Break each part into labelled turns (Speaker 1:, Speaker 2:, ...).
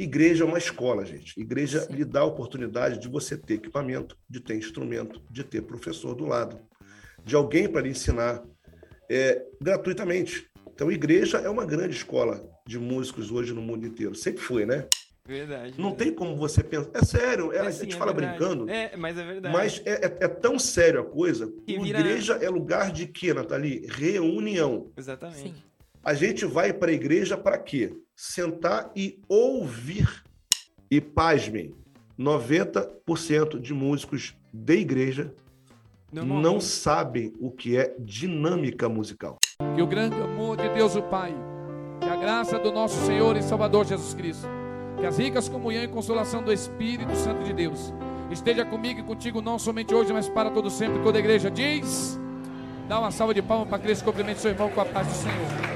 Speaker 1: Igreja é uma escola, gente. Igreja Sim. lhe dá a oportunidade de você ter equipamento, de ter instrumento, de ter professor do lado, de alguém para lhe ensinar é, gratuitamente. Então, igreja é uma grande escola de músicos hoje no mundo inteiro. Sempre foi, né?
Speaker 2: Verdade.
Speaker 1: Não tem como você pensar. É sério, é, é a gente é fala verdade. brincando.
Speaker 2: É, mas é verdade.
Speaker 1: Mas é, é, é tão sério a coisa. Que vira... Igreja é lugar de quê, Nathalie? Reunião.
Speaker 2: Exatamente. Sim.
Speaker 1: A gente vai para a igreja para quê? Sentar e ouvir. E pasmem, 90% de músicos de igreja não, não sabem o que é dinâmica musical.
Speaker 3: Que o grande amor de Deus o Pai, que a graça do nosso Senhor e Salvador Jesus Cristo, que as ricas comunhão e consolação do Espírito Santo de Deus esteja comigo e contigo não somente hoje, mas para todo sempre. Toda a igreja diz: dá uma salva de palmas para Cristo, cumprimente seu irmão com a paz do Senhor.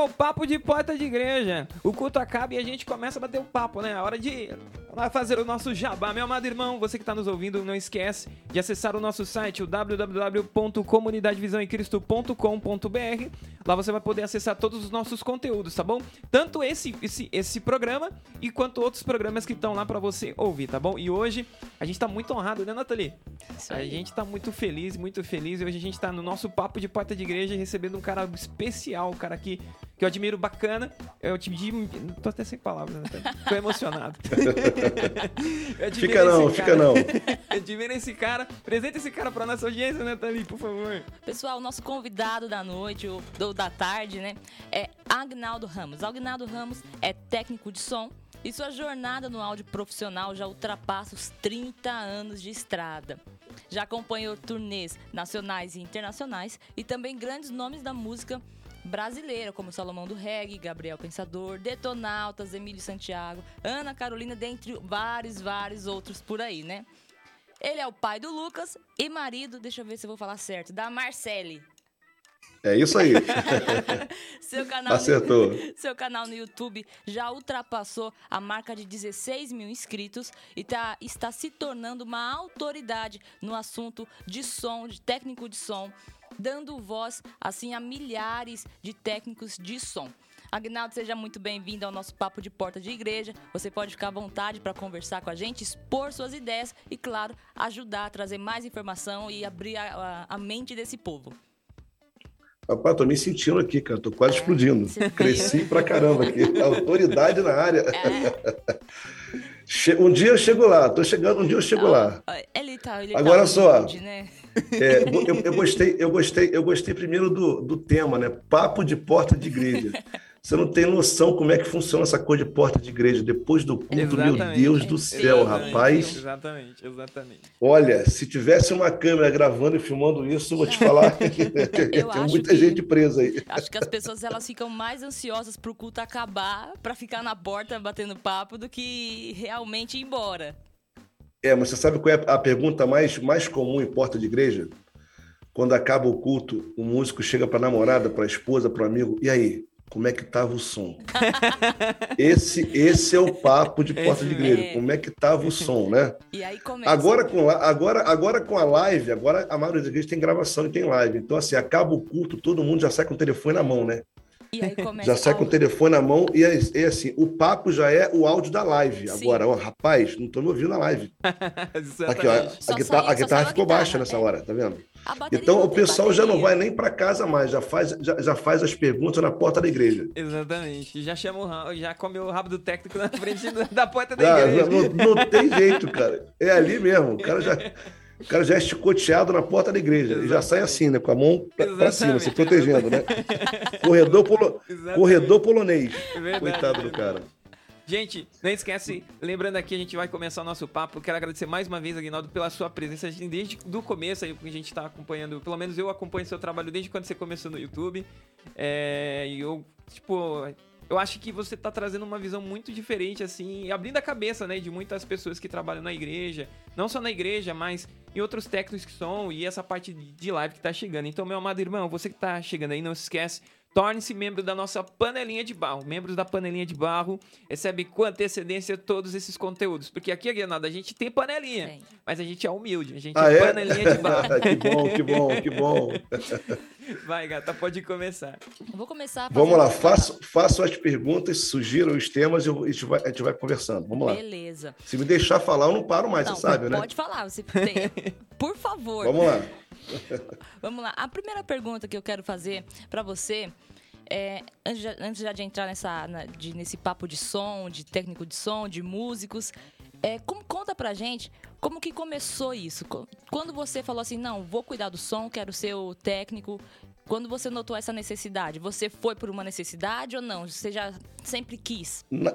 Speaker 2: Com o papo de porta de igreja. O culto acaba e a gente começa a bater o papo, né? A hora de fazer o nosso jabá. Meu amado irmão, você que está nos ouvindo, não esquece de acessar o nosso site, o www.comunidadevisãoemcristo.com.br. Lá você vai poder acessar todos os nossos conteúdos, tá bom? Tanto esse esse, esse programa e quanto outros programas que estão lá para você ouvir, tá bom? E hoje a gente está muito honrado, né, Nathalie? A gente está muito feliz, muito feliz. E hoje a gente está no nosso papo de porta de igreja recebendo um cara especial, um cara que que eu admiro bacana. Eu te Tô até sem palavras, né? Tô emocionado.
Speaker 1: fica não, fica não.
Speaker 2: eu admiro esse cara. Presente esse cara pra nossa audiência, Nathalie, por favor.
Speaker 4: Pessoal, o nosso convidado da noite, ou da tarde, né? É Agnaldo Ramos. Agnaldo Ramos é técnico de som. E sua jornada no áudio profissional já ultrapassa os 30 anos de estrada. Já acompanhou turnês nacionais e internacionais e também grandes nomes da música brasileira, como Salomão do Reggae, Gabriel Pensador, Detonautas, Emílio Santiago, Ana Carolina, dentre vários, vários outros por aí, né? Ele é o pai do Lucas e marido, deixa eu ver se eu vou falar certo, da Marcele.
Speaker 1: É isso aí.
Speaker 4: seu canal
Speaker 1: Acertou.
Speaker 4: No, seu canal no YouTube já ultrapassou a marca de 16 mil inscritos e tá, está se tornando uma autoridade no assunto de som, de técnico de som dando voz assim a milhares de técnicos de som. Agnaldo, seja muito bem-vindo ao nosso papo de porta de igreja. Você pode ficar à vontade para conversar com a gente, expor suas ideias e, claro, ajudar a trazer mais informação e abrir a, a, a mente desse povo.
Speaker 1: Rapaz, tô me sentindo aqui, cara. Tô quase é, explodindo. Cresci pra caramba aqui. Autoridade na área. É. Um dia eu chego lá, tô chegando, um dia eu chego lá.
Speaker 4: Ele tá, ele
Speaker 1: Agora tá só. né? É, eu, eu, gostei, eu gostei, eu gostei primeiro do, do tema, né? Papo de porta de igreja. Você não tem noção como é que funciona essa coisa de porta de igreja depois do culto, exatamente, meu Deus do céu, exatamente, rapaz.
Speaker 2: Exatamente, exatamente.
Speaker 1: Olha, se tivesse uma câmera gravando e filmando isso, eu vou te falar que tem muita que, gente presa aí.
Speaker 4: Acho que as pessoas elas ficam mais ansiosas para o culto acabar, para ficar na porta batendo papo, do que realmente ir embora.
Speaker 1: É, mas você sabe qual é a pergunta mais, mais comum em porta de igreja? Quando acaba o culto, o músico chega para a namorada, para a esposa, para o amigo, e aí? Como é que tava o som. esse, esse é o papo de porta de igreja, é. como é que tava o som, né?
Speaker 4: E aí começa.
Speaker 1: Agora com, agora, agora com a live, agora a maioria das igrejas tem gravação e tem live. Então, assim, acaba o culto, todo mundo já sai com o telefone na mão, né? já sai com o telefone na mão e é, é, assim, o papo já é o áudio da live. Sim. Agora, ó, rapaz, não tô me ouvindo na live. aqui, ó, a, guitarra, a guitarra ficou baixa nessa é. hora, tá vendo? Então o pessoal já não vai nem para casa mais, já faz, já, já, faz as perguntas na porta da igreja.
Speaker 2: Exatamente. Já chama o já comeu o rabo do técnico na frente da porta da ah, igreja.
Speaker 1: Não, não, tem jeito, cara. É ali mesmo. O cara já, o cara já é chicoteado na porta da igreja. Exatamente. E já sai assim, né? Com a mão para cima, se protegendo, né? Corredor, polo... Corredor polonês. É verdade, Coitado do cara.
Speaker 2: Gente, não esquece, lembrando aqui, a gente vai começar o nosso papo. Quero agradecer mais uma vez, Aguinaldo, pela sua presença. A gente, desde o começo aí, a gente está acompanhando, pelo menos eu acompanho seu trabalho desde quando você começou no YouTube. É, e eu, tipo, eu acho que você está trazendo uma visão muito diferente, assim, abrindo a cabeça, né, de muitas pessoas que trabalham na igreja, não só na igreja, mas em outros técnicos que são, e essa parte de live que está chegando. Então, meu amado irmão, você que está chegando aí, não se esquece, Torne-se membro da nossa panelinha de barro. Membros da panelinha de barro recebem com antecedência todos esses conteúdos. Porque aqui, Aguinaldo, a gente tem panelinha. Tem. Mas a gente é humilde. A gente
Speaker 1: ah,
Speaker 2: é, é panelinha de barro.
Speaker 1: que bom, que bom, que bom.
Speaker 2: Vai, gata, pode começar.
Speaker 4: vou começar.
Speaker 1: Vamos lá, faço, faço as perguntas, sugiram os temas e a gente, vai, a gente vai conversando. Vamos lá.
Speaker 4: Beleza.
Speaker 1: Se me deixar falar, eu não paro mais, não, você sabe,
Speaker 4: pode
Speaker 1: né?
Speaker 4: Pode falar, você tem. Por favor.
Speaker 1: Vamos lá.
Speaker 4: Vamos lá. A primeira pergunta que eu quero fazer para você é, antes, de, antes de entrar nessa, na, de, nesse papo de som, de técnico de som, de músicos, é, como, conta pra gente como que começou isso? Quando você falou assim, não, vou cuidar do som, quero ser o técnico. Quando você notou essa necessidade, você foi por uma necessidade ou não? Você já sempre quis?
Speaker 1: Na,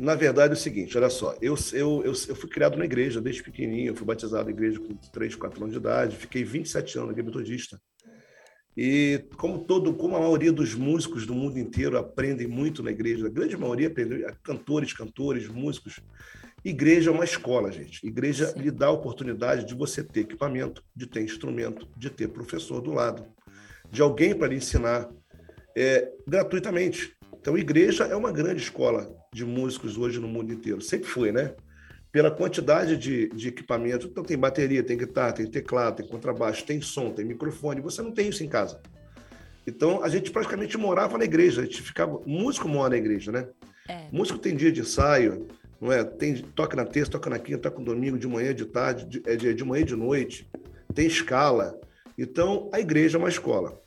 Speaker 1: na verdade é o seguinte, olha só, eu, eu, eu, eu, fui criado na igreja desde pequenininho, fui batizado na igreja com 3, 4 anos de idade, fiquei 27 anos na igreja metodista. E como todo, como a maioria dos músicos do mundo inteiro aprendem muito na igreja, a grande maioria aprende, cantores, cantores, músicos. Igreja é uma escola, gente. Igreja Sim. lhe dá a oportunidade de você ter equipamento, de ter instrumento, de ter professor do lado, de alguém para lhe ensinar é, gratuitamente. Então, igreja é uma grande escola de músicos hoje no mundo inteiro. Sempre foi, né? pela quantidade de, de equipamento. Então, tem bateria, tem guitarra, tem teclado, tem contrabaixo, tem som, tem microfone. Você não tem isso em casa. Então, a gente praticamente morava na igreja. A gente ficava. Músico mora na igreja, né? É. Músico tem dia de ensaio, não é? Tem, toca na terça, toca na quinta, toca no domingo, de manhã, de tarde, de, é de, de manhã e de noite. Tem escala. Então, a igreja é uma escola.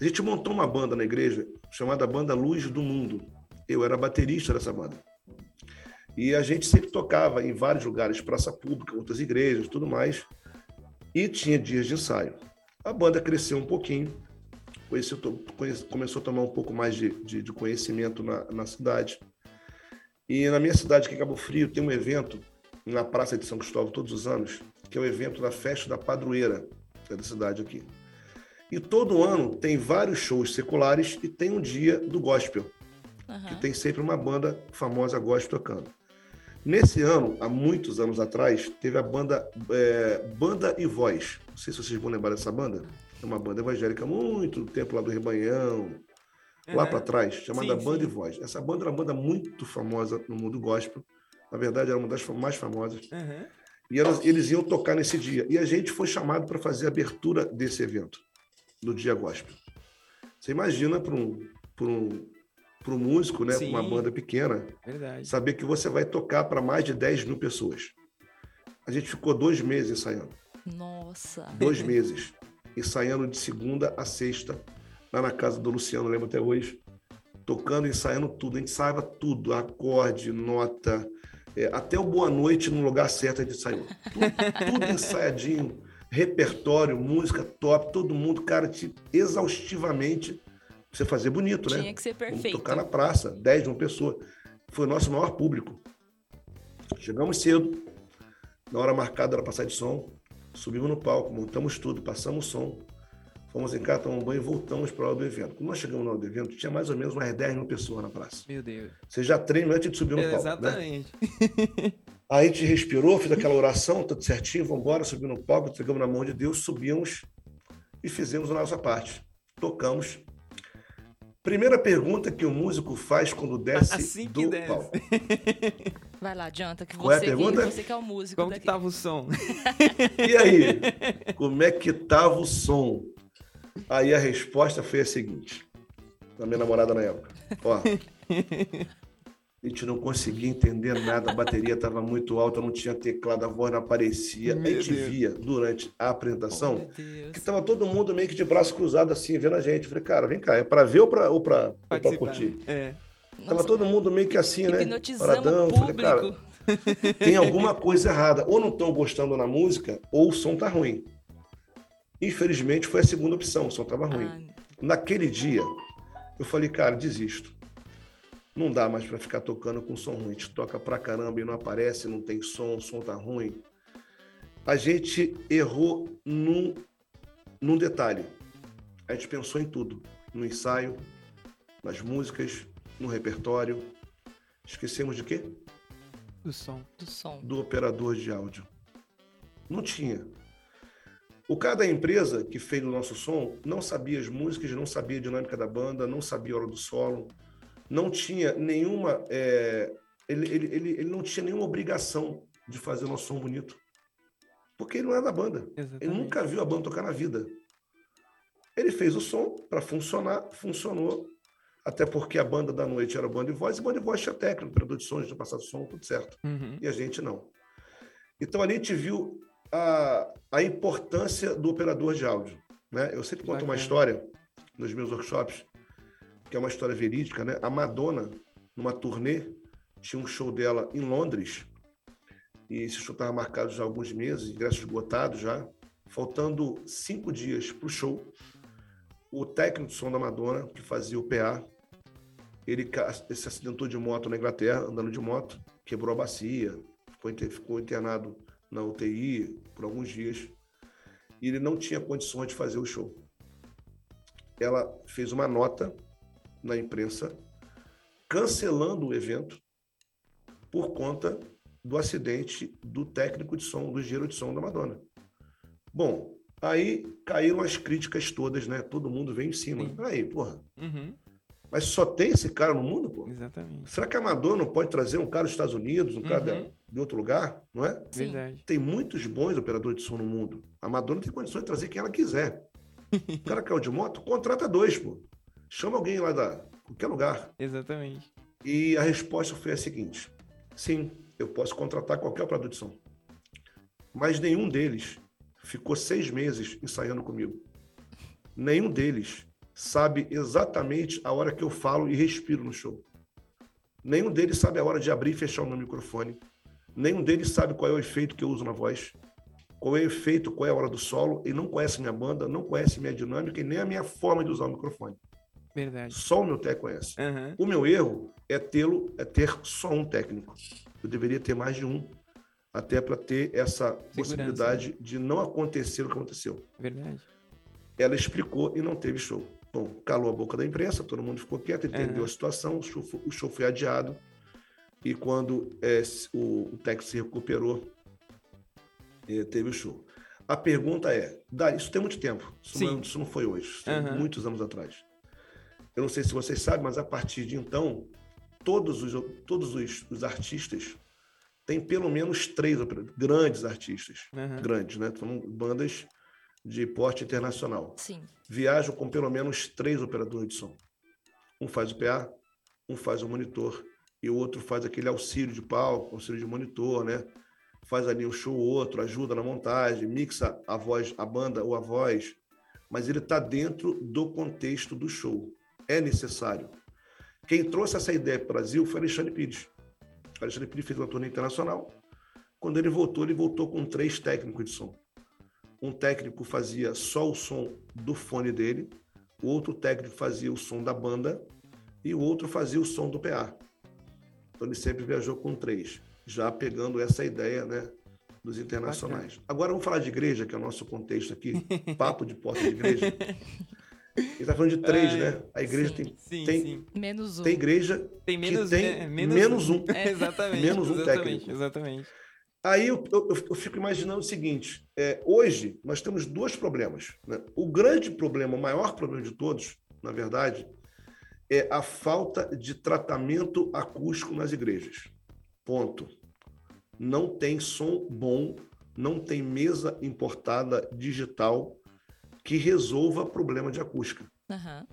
Speaker 1: A gente montou uma banda na igreja chamada Banda Luz do Mundo. Eu era baterista dessa banda. E a gente sempre tocava em vários lugares, praça pública, outras igrejas, tudo mais. E tinha dias de ensaio. A banda cresceu um pouquinho, conheceu, começou a tomar um pouco mais de, de, de conhecimento na, na, cidade. E na minha cidade, que é Cabo Frio, tem um evento na Praça de São Cristóvão todos os anos, que é o evento da Festa da Padroeira, que é da cidade aqui. E todo ano tem vários shows seculares e tem um dia do gospel, uhum. que tem sempre uma banda famosa gospel tocando. Nesse ano, há muitos anos atrás, teve a banda é, Banda e Voz. Não sei se vocês vão lembrar dessa banda. É uma banda evangélica muito tempo lá do Rebanhão, uhum. lá para trás, chamada sim, Banda sim. e Voz. Essa banda era uma banda muito famosa no mundo gospel. Na verdade, era uma das mais famosas. Uhum. E elas, eles iam tocar nesse dia. E a gente foi chamado para fazer a abertura desse evento, do Dia Gospel. Você imagina para um, um para o músico, né, uma banda pequena, Verdade. saber que você vai tocar para mais de 10 mil pessoas. A gente ficou dois meses ensaiando.
Speaker 4: Nossa!
Speaker 1: Dois meses. Ensaiando de segunda a sexta, lá na casa do Luciano, lembro até hoje. Tocando, ensaiando tudo. A gente ensaiava tudo, acorde, nota, é, até o Boa Noite no lugar certo a gente ensaiou. Tudo, tudo ensaiadinho, repertório, música top, todo mundo, cara, exaustivamente você fazer bonito,
Speaker 4: Tinha
Speaker 1: né?
Speaker 4: Tinha que ser perfeito.
Speaker 1: Vamos tocar na praça, 10 de uma pessoa. Foi o nosso maior público. Chegamos cedo, na hora marcada era passar de som, subimos no palco, montamos tudo, passamos o som, fomos em casa, tomamos um banho e voltamos para a hora do evento. Quando nós chegamos na hora do evento, tinha mais ou menos umas 10 mil pessoas na praça.
Speaker 2: Meu Deus.
Speaker 1: Você já treina antes de subir no é, palco.
Speaker 2: Né? Exatamente.
Speaker 1: Né? Aí a gente respirou, fez aquela oração, tudo certinho, vamos embora, subimos no palco, entregamos na mão de Deus, subimos e fizemos a nossa parte. Tocamos Primeira pergunta que o músico faz quando desce assim do desce. palco.
Speaker 4: Vai lá, adianta, que
Speaker 1: Qual é
Speaker 4: você,
Speaker 1: a pergunta?
Speaker 4: você que é o músico.
Speaker 2: Como
Speaker 4: daqui.
Speaker 2: que tava o som?
Speaker 1: E aí? Como é que tava o som? Aí a resposta foi a seguinte, da minha namorada na época. Ó, a gente não conseguia entender nada, a bateria estava muito alta, não tinha teclado, a voz não aparecia. Meu a gente Deus. via durante a apresentação oh, que estava todo mundo meio que de braço cruzado assim, vendo a gente. falei, cara, vem cá, é para ver ou para curtir? É. Tava todo mundo meio que assim, né?
Speaker 4: Paradão. Falei, cara,
Speaker 1: tem alguma coisa errada. Ou não estão gostando na música, ou o som tá ruim. Infelizmente foi a segunda opção, o som tava ruim. Ah. Naquele dia, eu falei, cara, desisto Não dá mais para ficar tocando com som ruim. A gente toca pra caramba e não aparece, não tem som, o som tá ruim. A gente errou num, num detalhe. A gente pensou em tudo. No ensaio, nas músicas, no repertório. Esquecemos de quê?
Speaker 2: Do som.
Speaker 4: Do som.
Speaker 1: Do operador de áudio. Não tinha. O cara da empresa que fez o nosso som não sabia as músicas, não sabia a dinâmica da banda, não sabia a hora do solo, não tinha nenhuma. É, ele, ele, ele, ele, não tinha nenhuma obrigação de fazer o nosso som bonito. Porque ele não é da banda. Exatamente. Ele nunca viu a banda tocar na vida. Ele fez o som para funcionar, funcionou. Até porque a banda da noite era banda de voz, e banda de voz tinha técnico, operador de som, tinha passado som, tudo certo. Uhum. E a gente não. Então ali a gente viu a, a importância do operador de áudio. Né? Eu sempre conto uma história nos meus workshops, que é uma história verídica. Né? A Madonna, numa turnê, tinha um show dela em Londres, e esse show estava marcado já há alguns meses, ingressos esgotados já. Faltando cinco dias para o show, o técnico de som da Madonna, que fazia o PA, ele se acidentou de moto na Inglaterra, andando de moto, quebrou a bacia, ficou internado na UTI por alguns dias e ele não tinha condições de fazer o show. Ela fez uma nota na imprensa cancelando o evento por conta do acidente do técnico de som, do engenheiro de som da Madonna. Bom, aí caíram as críticas todas, né? Todo mundo veio em cima. Sim. Aí, porra. Uhum. Mas só tem esse cara no mundo, pô?
Speaker 2: Exatamente.
Speaker 1: Será que a Madonna não pode trazer um cara dos Estados Unidos, um uhum. cara de, outro lugar, não é?
Speaker 2: Verdade.
Speaker 1: Tem muitos bons operadores de som no mundo. A Madonna tem condições de trazer quem ela quiser. o cara caiu de moto, contrata dois, pô. Chama alguém lá da qualquer lugar.
Speaker 2: Exatamente.
Speaker 1: E a resposta foi a seguinte: sim, eu posso contratar qualquer operador de som. Mas nenhum deles ficou seis meses ensaiando comigo. Nenhum deles sabe exatamente a hora que eu falo e respiro no show. Nenhum deles sabe a hora de abrir e fechar o meu microfone. Nenhum deles sabe qual é o efeito que eu uso na voz. Qual é o efeito, qual é a hora do solo. Ele não conhece minha banda, não conhece minha dinâmica e nem a minha forma de usar o microfone.
Speaker 2: Verdade.
Speaker 1: Só o meu técnico conhece. Uhum. O meu erro é tê-lo, é ter só um técnico. Eu deveria ter mais de um, até para ter essa Segurança. possibilidade de não acontecer o que aconteceu.
Speaker 2: Verdade.
Speaker 1: Ela explicou e não teve show. Bom, calou a boca da imprensa, todo mundo ficou quieto, entendeu uhum. a situação, o show, o show, foi adiado. E quando é, o, o técnico se recuperou, é, teve o show. A pergunta é: dá, isso tem muito tempo, isso, não, isso não, foi hoje, isso uhum. muitos anos atrás. Eu não sei se vocês sabem, mas a partir de então, todos os, todos os, os artistas têm pelo menos três grandes artistas, uhum. grandes, né? Falando bandas de porte internacional.
Speaker 4: Sim.
Speaker 1: Viajam com pelo menos três operadores de som. Um faz o PA, um faz o monitor e o outro faz aquele auxílio de palco, auxílio de monitor, né? Faz ali um show, outro ajuda na montagem, mixa a voz, a banda ou a voz, mas ele está dentro do contexto do show. É necessário. Quem trouxe essa ideia para o Brasil foi Alexandre Pires. Alexandre Pires fez uma turnê internacional. Quando ele voltou, ele voltou com três técnicos de som um técnico fazia só o som do fone dele, o outro técnico fazia o som da banda e o outro fazia o som do PA. Então ele sempre viajou com três, já pegando essa ideia, né, dos internacionais. Agora vamos falar de igreja, que é o nosso contexto aqui, papo de porta de igreja. Ele está falando de três, né? A igreja
Speaker 2: sim,
Speaker 1: tem,
Speaker 2: sim,
Speaker 1: tem,
Speaker 2: sim.
Speaker 4: menos um.
Speaker 1: Tem igreja
Speaker 2: tem menos,
Speaker 1: que tem
Speaker 2: né? menos,
Speaker 1: menos um. um.
Speaker 2: É, exatamente.
Speaker 1: menos um
Speaker 2: exatamente,
Speaker 1: técnico.
Speaker 2: Exatamente.
Speaker 1: Aí eu, eu, eu, fico imaginando o seguinte: é, hoje nós temos dois problemas. Né? O grande problema, o maior problema de todos, na verdade, é a falta de tratamento acústico nas igrejas. Ponto. Não tem som bom, não tem mesa importada digital que resolva problema de acústica.
Speaker 4: Uhum.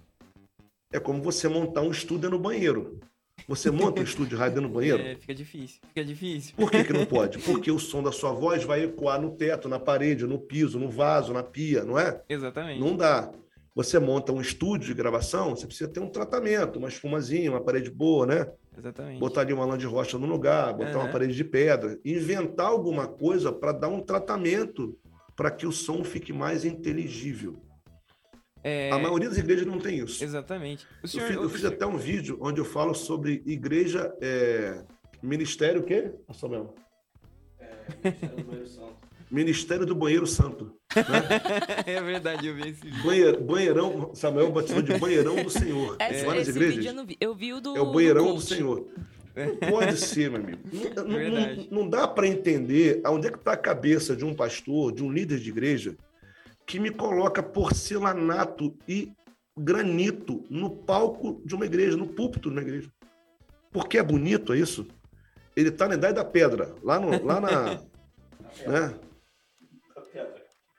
Speaker 1: É como você montar um estúdio no banheiro. Você monta um estúdio de rádio no banheiro?
Speaker 2: É, fica difícil. Fica difícil.
Speaker 1: Por que, que não pode? Porque o som da sua voz vai ecoar no teto, na parede, no piso, no vaso, na pia, não é?
Speaker 2: Exatamente.
Speaker 1: Não dá. Você monta um estúdio de gravação, você precisa ter um tratamento, uma espumazinha, uma parede boa, né?
Speaker 2: Exatamente.
Speaker 1: Botar ali uma lã de rocha no lugar, botar uhum. uma parede de pedra, inventar alguma coisa para dar um tratamento para que o som fique mais inteligível. É... A maioria das igrejas não tem isso.
Speaker 2: Exatamente.
Speaker 1: Senhor, eu, fiz, eu fiz até um vídeo onde eu falo sobre igreja, é... ministério o quê, Samuel? É, Ministério do Banheiro Santo. Né?
Speaker 2: é verdade, eu vi esse vídeo.
Speaker 1: Banheiro, banheirão, Samuel batizou de banheirão do Senhor.
Speaker 4: É, Várias esse igrejas. Vídeo eu, não vi. eu vi o do.
Speaker 1: É o banheirão do, do Senhor. Não pode ser, meu amigo. Não, não, não dá para entender aonde é que está a cabeça de um pastor, de um líder de igreja, que me coloca porcelanato e granito no palco de uma igreja, no púlpito de uma igreja. Porque é bonito, é isso? Ele está na idade da pedra, lá, no, lá na. né?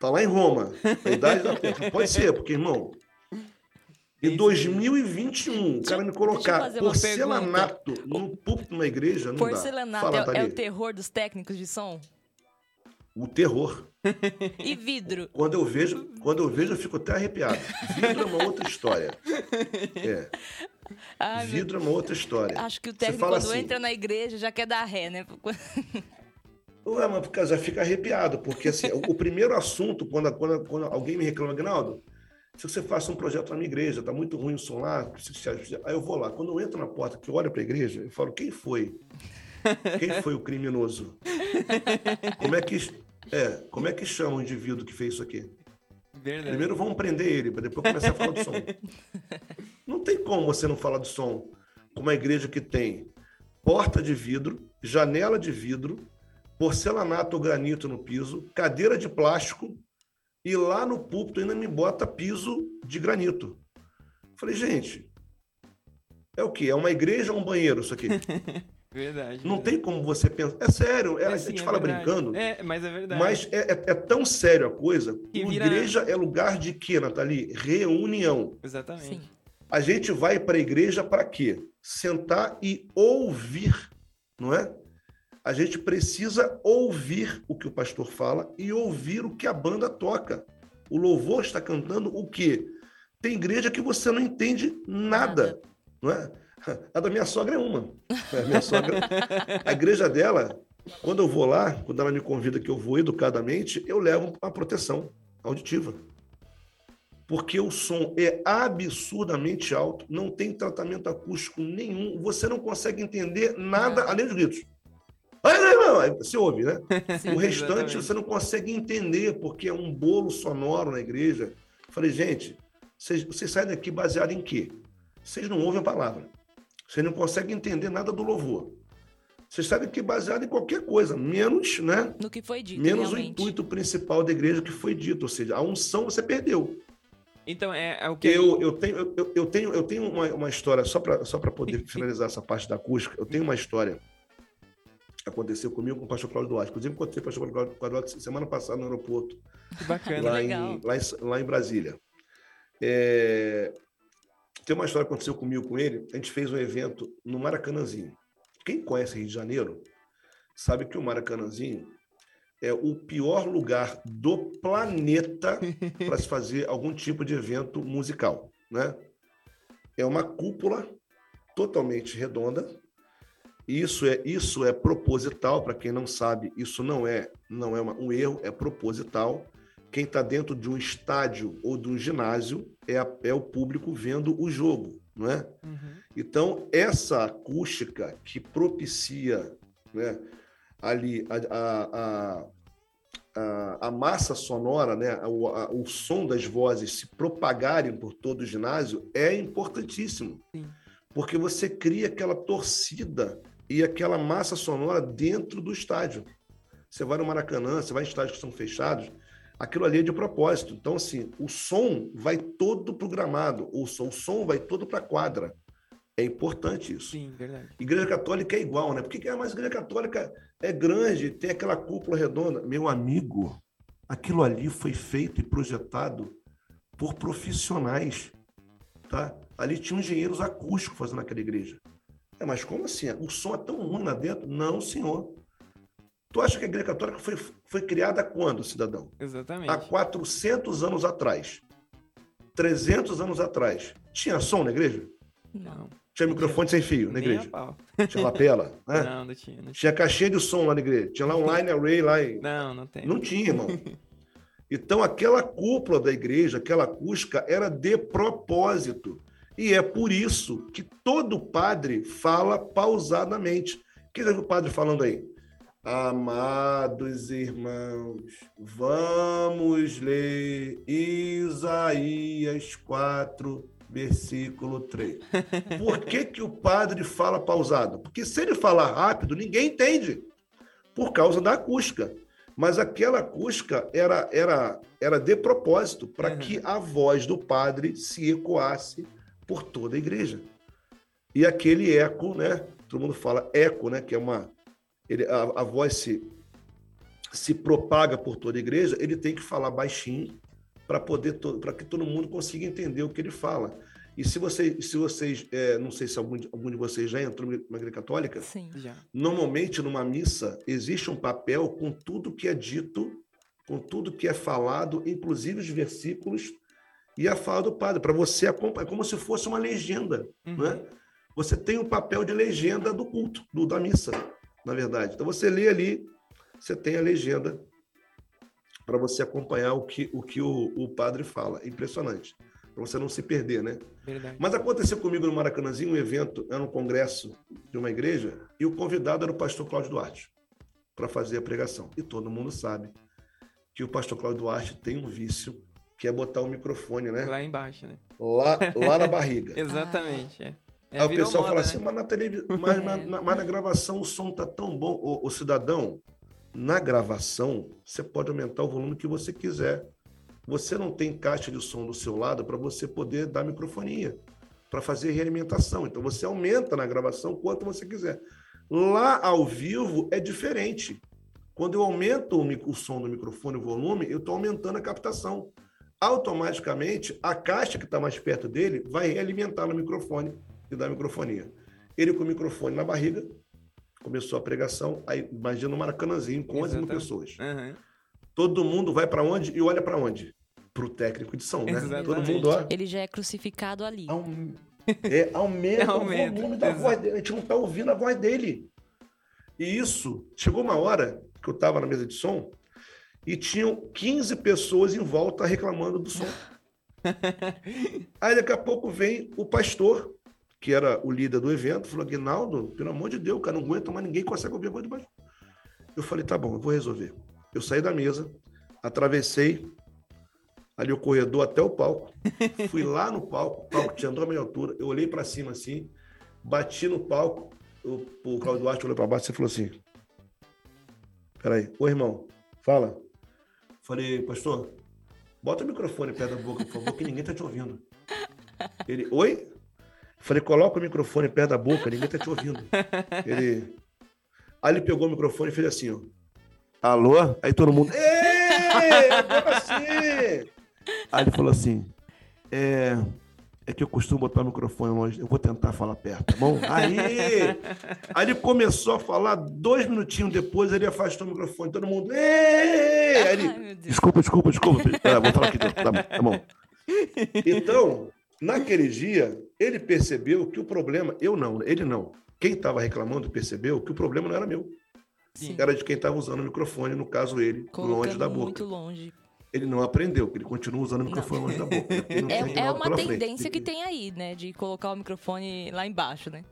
Speaker 1: Tá lá em Roma, a idade da pedra. Pode ser, porque, irmão, em 2021, o cara me colocar porcelanato no púlpito de uma igreja, não
Speaker 4: porcelanato dá. Fala, é, é o terror dos técnicos de som?
Speaker 1: O terror.
Speaker 4: E vidro?
Speaker 1: Quando eu vejo, quando eu vejo, eu fico até arrepiado. Vidro é uma outra história. É. Ai, vidro é uma outra história.
Speaker 4: Acho que o técnico, quando assim, entra na igreja, já quer dar ré, né?
Speaker 1: Ué, mas já fica arrepiado, porque assim, o, primeiro assunto, quando, quando, quando alguém me reclama, Gnaldo, se você faça um projeto na minha igreja, está muito ruim o som lá, Aí eu vou lá. Quando eu entro na porta, que eu olho para a igreja, eu falo, quem foi? Quem foi o criminoso? Como é que, é, como é que chama o indivíduo que fez isso aqui? Verdade. Primeiro vamos prender ele, para depois começar a falar do som. Não tem como você não falar do som com uma igreja que tem porta de vidro, janela de vidro, porcelanato ou granito no piso, cadeira de plástico, e lá no púlpito ainda me bota piso de granito. Falei, gente, é o quê? É uma igreja ou um banheiro isso aqui?
Speaker 2: verdade.
Speaker 1: Não
Speaker 2: verdade.
Speaker 1: tem como você pensar. É sério, é, é, a gente é fala verdade. brincando.
Speaker 2: É, mas é verdade.
Speaker 1: Mas é, é, é tão sério a coisa. Que vira... Igreja é lugar de quê, Nathalie? Reunião.
Speaker 2: Exatamente. Sim.
Speaker 1: A gente vai para a igreja para quê? Sentar e ouvir, não é? A gente precisa ouvir o que o pastor fala e ouvir o que a banda toca. O louvor está cantando o quê? Tem igreja que você não entende nada, não é? A da minha sogra é uma. A minha sogra, a igreja dela, quando eu vou lá, quando ela me convida que eu vou educadamente, eu levo a proteção auditiva. Porque o som é absurdamente alto, não tem tratamento acústico nenhum, você não consegue entender nada além dos gritos. Aí você ouve, né? Sim, o restante exatamente. você não consegue entender, porque é um bolo sonoro na igreja. Eu falei, gente, vocês, vocês saem daqui baseado em quê? Vocês não ouvem a palavra. Vocês não conseguem entender nada do louvor. Vocês saem daqui baseado em qualquer coisa, menos, né?
Speaker 4: No que foi dito.
Speaker 1: Menos
Speaker 4: realmente.
Speaker 1: o intuito principal da igreja que foi dito. Ou seja, a unção você perdeu.
Speaker 2: Então, é, é o que.
Speaker 1: Eu, eu tenho, eu, eu tenho, eu tenho uma, uma história, só para só poder finalizar essa parte da acústica, eu tenho uma história aconteceu comigo com o pastor Cláudio Duarte. Inclusive, encontrei o pastor Cláudio Duarte semana passada no aeroporto.
Speaker 2: Que bacana,
Speaker 1: lá. Em, lá, em, lá em Brasília. É... Tem uma história que aconteceu comigo com ele. A gente fez um evento no Maracanãzinho. Quem conhece Rio de Janeiro sabe que o Maracanãzinho é o pior lugar do planeta para se fazer algum tipo de evento musical, né? É uma cúpula totalmente redonda, isso é, isso é proposital, para quem não sabe, isso não é, não é uma, um erro, é proposital. Quem está dentro de um estádio ou de um ginásio é, a, é o público vendo o jogo, não é? Uhum. Então, essa acústica que propicia né, ali a, a, a, a, massa sonora, né, o, a, o som das vozes se propagarem por todo o ginásio é importantíssimo. Sim. Porque você cria aquela torcida e aquela massa sonora dentro do estádio. Você vai no Maracanã, você vai em estádios que são fechados, aquilo ali é de propósito. Então, assim, o som vai todo programado, o som, o som vai todo para a quadra. É importante isso.
Speaker 2: Sim, verdade.
Speaker 1: Igreja Católica é igual, né? Por que, é mais Igreja Católica é grande, tem aquela cúpula redonda? Meu amigo, aquilo ali foi feito e projetado por profissionais, tá? Ali tinha engenheiros acústicos fazendo aquela igreja. É, mas como assim? O som é tão ruim lá dentro? Não, senhor. Tu acha que a Igreja Católica foi, foi criada quando, cidadão?
Speaker 2: Exatamente.
Speaker 1: Há 400 anos atrás. 300 anos atrás. Tinha som na igreja?
Speaker 2: Não.
Speaker 1: Tinha microfone sem fio na igreja? Tinha lapela?
Speaker 2: Né? Não, não tinha, não
Speaker 1: tinha. Tinha caixinha de som lá na igreja? Tinha lá um line array lá? E...
Speaker 2: Não, não tem.
Speaker 1: Não tinha, irmão. Então, aquela cúpula da igreja, aquela acústica, era de propósito. E é por isso que todo padre fala pausadamente. Quem já viu o padre falando aí? Amados irmãos, vamos ler Isaías 4, versículo 3. Por que, que o padre fala pausado? Porque se ele falar rápido, ninguém entende, por causa da acústica. Mas aquela acústica era, era, era de propósito, para uhum. que a voz do padre se ecoasse por toda a igreja. E aquele eco, né? Todo mundo fala eco, né? Que é uma. Ele, a, a voz se, se propaga por toda a igreja, ele tem que falar baixinho para poder para que todo mundo consiga entender o que ele fala. E se, você, se vocês, é, não sei se algum, algum de vocês já entrou na Igreja Católica,
Speaker 4: Sim. Já.
Speaker 1: normalmente numa missa existe um papel com tudo que é dito, com tudo que é falado, inclusive os versículos e a fala do padre, para você acompanhar, é como se fosse uma legenda, uhum. né? Você tem o papel de legenda do culto, do, da missa, na verdade. Então você lê ali, você tem a legenda para você acompanhar o que o, que o, o padre fala. Impressionante para você não se perder, né? Verdade. Mas aconteceu comigo no Maracanãzinho um evento, era um congresso de uma igreja, e o convidado era o pastor Cláudio Duarte para fazer a pregação. E todo mundo sabe que o pastor Cláudio Duarte tem um vício que é botar o microfone, né?
Speaker 2: Lá embaixo, né?
Speaker 1: Lá, lá na barriga.
Speaker 2: Exatamente. É. É,
Speaker 1: Aí o pessoal moda, fala assim, né? mas na televisão, mas, na, na, mas na gravação o som tá tão bom. O, o cidadão, na gravação, você pode aumentar o volume que você quiser. Você não tem caixa de som do seu lado para você poder dar microfonia, para fazer realimentação. Então você aumenta na gravação quanto você quiser. Lá ao vivo é diferente. Quando eu aumento o, o som do microfone, o volume, eu estou aumentando a captação. Automaticamente, a caixa que está mais perto dele vai realimentar no microfone e dar microfonia. Ele com o microfone na barriga, começou a pregação, aí imagina um maracanãzinho com 11 mil pessoas. Uhum todo mundo vai para onde e olha para onde? Para o técnico de som, né? Exatamente. Todo mundo olha.
Speaker 4: Ele já é crucificado ali.
Speaker 1: É, aumenta, aumenta, o volume da Exato. voz dele. A gente não está ouvindo a voz dele. E isso, chegou uma hora que eu estava na mesa de som e tinham 15 pessoas em volta reclamando do som. Aí daqui a pouco vem o pastor, que era o líder do evento, falou: Aguinaldo, pelo amor de Deus, cara, não aguenta mais ninguém consegue ouvir a voz de baixo. Eu falei: tá bom, eu vou resolver. Eu saí da mesa, atravessei ali o corredor até o palco, fui lá no palco, o palco tinha a minha altura, eu olhei para cima assim, bati no palco, o, o Claudio Duarte olhou para baixo e falou assim: Peraí, ô irmão, fala. Falei, pastor, bota o microfone perto da boca, por favor, que ninguém tá te ouvindo. Ele, oi? Falei, coloca o microfone perto da boca, ninguém tá te ouvindo. Ele. Aí ele pegou o microfone e fez assim, ó. Alô? Aí todo mundo. Ei, assim? Aí ele falou assim: é, é que eu costumo botar o microfone longe, eu vou tentar falar perto, tá bom? Aí, aí ele começou a falar, dois minutinhos depois ele afastou o microfone, todo mundo. Aí ele, desculpa, desculpa, desculpa. Ah, vou falar aqui, tá, tá, tá bom. Então, naquele dia, ele percebeu que o problema, eu não, ele não. Quem estava reclamando percebeu que o problema não era meu. Sim. era de quem estava usando o microfone, no caso ele, Colocando longe da boca.
Speaker 4: Muito longe.
Speaker 1: Ele não aprendeu, ele continua usando o microfone longe da boca.
Speaker 4: É, é uma tendência frente. que tem aí, né? De colocar o microfone lá embaixo, né?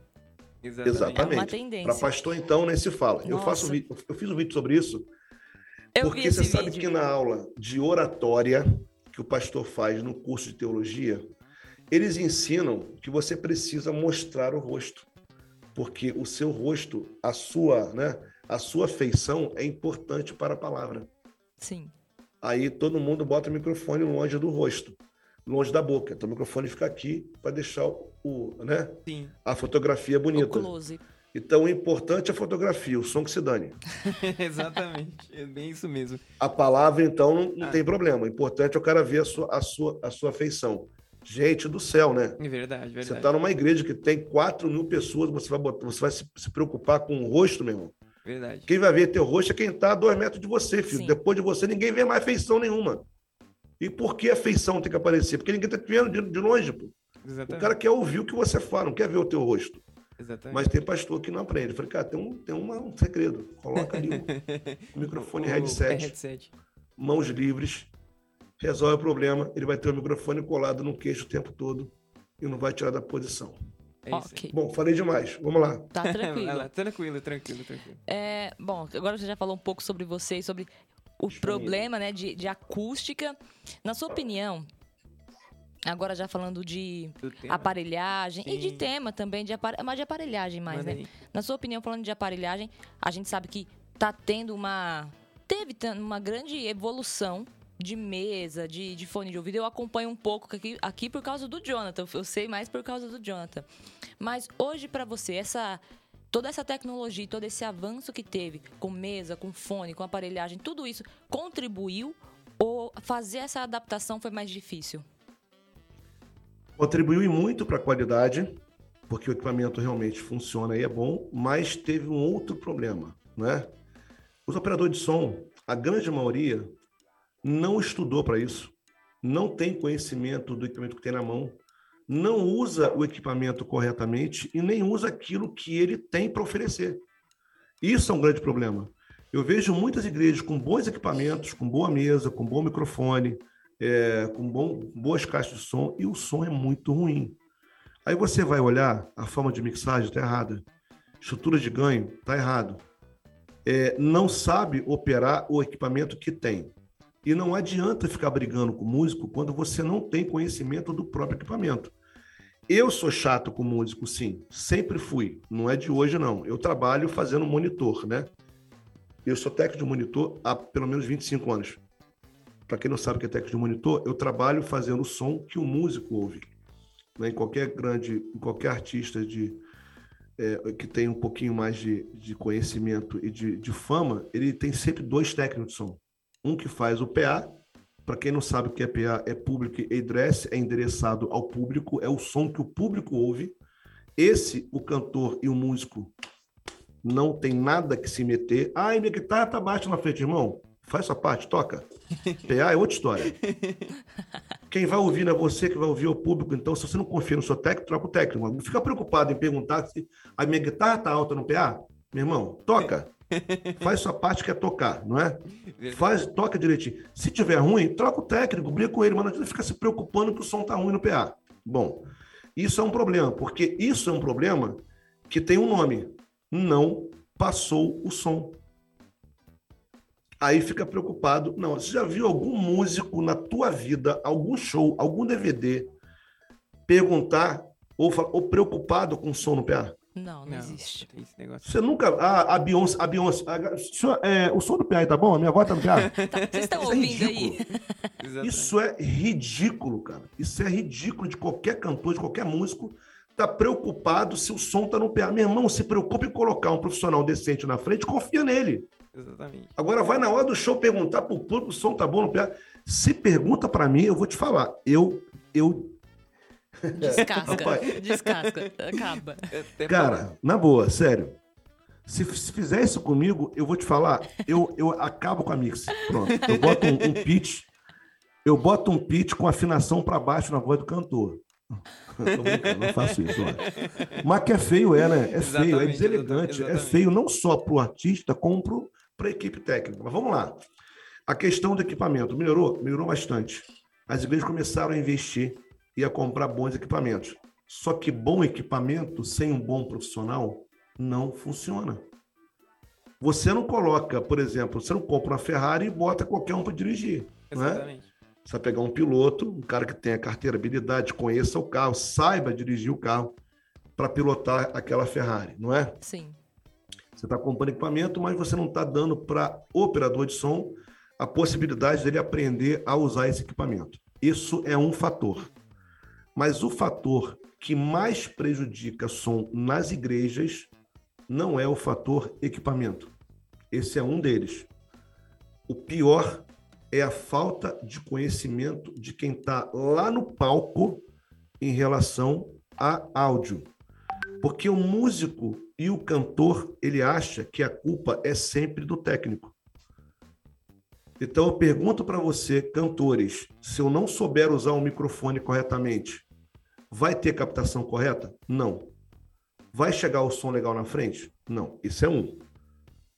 Speaker 1: Exatamente. É uma tendência. Para pastor, então, nem se fala. Eu, faço um vídeo, eu fiz um vídeo sobre isso. Eu porque você sabe vídeo. que na aula de oratória que o pastor faz no curso de teologia, eles ensinam que você precisa mostrar o rosto. Porque o seu rosto, a sua, né? a sua feição é importante para a palavra.
Speaker 4: Sim.
Speaker 1: Aí todo mundo bota o microfone longe do rosto, longe da boca. Então o microfone fica aqui para deixar o, né? Sim. A fotografia bonita. O
Speaker 4: close.
Speaker 1: Então o importante é a fotografia, o som que se dane.
Speaker 2: Exatamente, é bem isso mesmo.
Speaker 1: A palavra, então, não, não ah. tem problema. O importante é o cara ver a sua, a sua, a sua feição. Gente do céu, né?
Speaker 2: É verdade, verdade.
Speaker 1: Você está numa igreja que tem 4 mil pessoas, você vai, botar, você vai se, se preocupar com o rosto, meu irmão.
Speaker 2: Verdade.
Speaker 1: Quem vai ver teu rosto é quem está a dois metros de você, filho. Sim. Depois de você, ninguém vê mais feição nenhuma. E por que a feição tem que aparecer? Porque ninguém está te vendo de, de longe, pô. Exatamente. O cara quer ouvir o que você fala, não quer ver o teu rosto. Exatamente. Mas tem pastor que não aprende. Eu falei, cara, tem um, tem uma, um segredo. Coloca ali o, o microfone o, headset, headset, mãos livres, resolve o problema, ele vai ter o microfone colado no queixo o tempo todo e não vai tirar da posição.
Speaker 4: É okay.
Speaker 1: Bom, falei demais. Vamos lá.
Speaker 4: Tá tranquilo.
Speaker 2: tranquilo, tranquilo, tranquilo.
Speaker 4: É, bom, agora você já falou um pouco sobre você e sobre o problema né, de, de acústica. Na sua opinião, agora já falando de aparelhagem Sim. e de tema também, de apare... mas de aparelhagem mais, Manda né? Aí. Na sua opinião, falando de aparelhagem, a gente sabe que tá tendo uma. Teve uma grande evolução de mesa, de, de fone de ouvido, eu acompanho um pouco aqui, aqui por causa do Jonathan. Eu sei mais por causa do Jonathan. Mas hoje, para você, essa toda essa tecnologia, todo esse avanço que teve com mesa, com fone, com aparelhagem, tudo isso contribuiu ou fazer essa adaptação foi mais difícil?
Speaker 1: Contribuiu e muito para a qualidade, porque o equipamento realmente funciona e é bom, mas teve um outro problema, né? Os operadores de som, a grande maioria, não estudou para isso, não tem conhecimento do equipamento que tem na mão, não usa o equipamento corretamente e nem usa aquilo que ele tem para oferecer. Isso é um grande problema. Eu vejo muitas igrejas com bons equipamentos, com boa mesa, com bom microfone, é, com bom, boas caixas de som, e o som é muito ruim. Aí você vai olhar, a forma de mixagem está errada, estrutura de ganho está errado. É, não sabe operar o equipamento que tem. E não adianta ficar brigando com o músico quando você não tem conhecimento do próprio equipamento. Eu sou chato com músico, sim. Sempre fui. Não é de hoje, não. Eu trabalho fazendo monitor, né? Eu sou técnico de monitor há pelo menos 25 anos. Para quem não sabe o que é técnico de monitor, eu trabalho fazendo o som que o músico ouve. Né? Em qualquer grande, em qualquer artista de, é, que tem um pouquinho mais de, de conhecimento e de, de fama, ele tem sempre dois técnicos de som um que faz o PA. Para quem não sabe o que é PA, é Public Address, é endereçado ao público, é o som que o público ouve. Esse, o cantor e o músico, não tem nada que se meter. Ah, minha guitarra tá baixa na frente, irmão. Faz sua parte, toca. PA é outra história. Quem vai ouvir não é você que vai ouvir o público. Então, se você não confia no seu técnico, troca o técnico. Não fica preocupado em perguntar se a minha guitarra tá alta no PA. Meu irmão, toca. Faz sua parte que é tocar, não é? Faz, toca direitinho. Se tiver ruim, troca o técnico, briga com ele, mas não adianta ficar se preocupando que o som tá ruim no PA. Bom, isso é um problema, porque isso é um problema que tem um nome. Não passou o som. Aí fica preocupado. Não, você já viu algum músico na tua vida, algum show, algum DVD, perguntar ou, ou preocupado com o som no PA?
Speaker 4: Não, não, não existe.
Speaker 1: Você nunca. A, a Beyoncé. A Beyoncé a, senhor, é, o som do PA tá bom? A minha voz tá no PA?
Speaker 4: tá, vocês estão Isso é ouvindo é aí?
Speaker 1: Isso é ridículo, cara. Isso é ridículo de qualquer cantor, de qualquer músico tá preocupado se o som tá no PA. Meu irmão, se preocupe em colocar um profissional decente na frente, confia nele. Exatamente. Agora vai na hora do show perguntar pro público se o som tá bom no PA. Se pergunta para mim, eu vou te falar. Eu eu
Speaker 4: Descasca. Rapaz. Descasca. Acaba.
Speaker 1: Cara, na boa, sério. Se, se, fizer isso comigo, eu vou te falar, eu, eu acabo com a mix. Pronto. Eu boto um, um pitch, eu boto um pitch com afinação para baixo na voz do cantor. Tô brincando, não faço isso. Ó. Mas que é feio, é, né? É exatamente, feio, é deselegante. É exatamente. É feio não só para o artista, como para a equipe técnica. Mas vamos lá. A questão do equipamento melhorou? Melhorou bastante. As igrejas começaram a investir ia comprar bons equipamentos. Só que bom equipamento sem um bom profissional não funciona. Você não coloca, por exemplo, você não compra uma Ferrari e bota qualquer um para dirigir. É? Exatamente. Né? Você vai pegar um piloto, um cara que tenha carteira, habilidade, conheça o carro, saiba dirigir o carro para pilotar aquela Ferrari, não é?
Speaker 4: Sim.
Speaker 1: Você está comprando equipamento, mas você não está dando para o operador de som a possibilidade dele aprender a usar esse equipamento. Isso é um fator. Mas o fator que mais prejudica som nas igrejas não é o fator equipamento. Esse é um deles. O pior é a falta de conhecimento de quem está lá no palco em relação a áudio. Porque o músico e o cantor, ele acha que a culpa é sempre do técnico. Então eu pergunto para você, cantores, se eu não souber usar o microfone corretamente, Vai ter captação correta? Não. Vai chegar o som legal na frente? Não. Isso é um.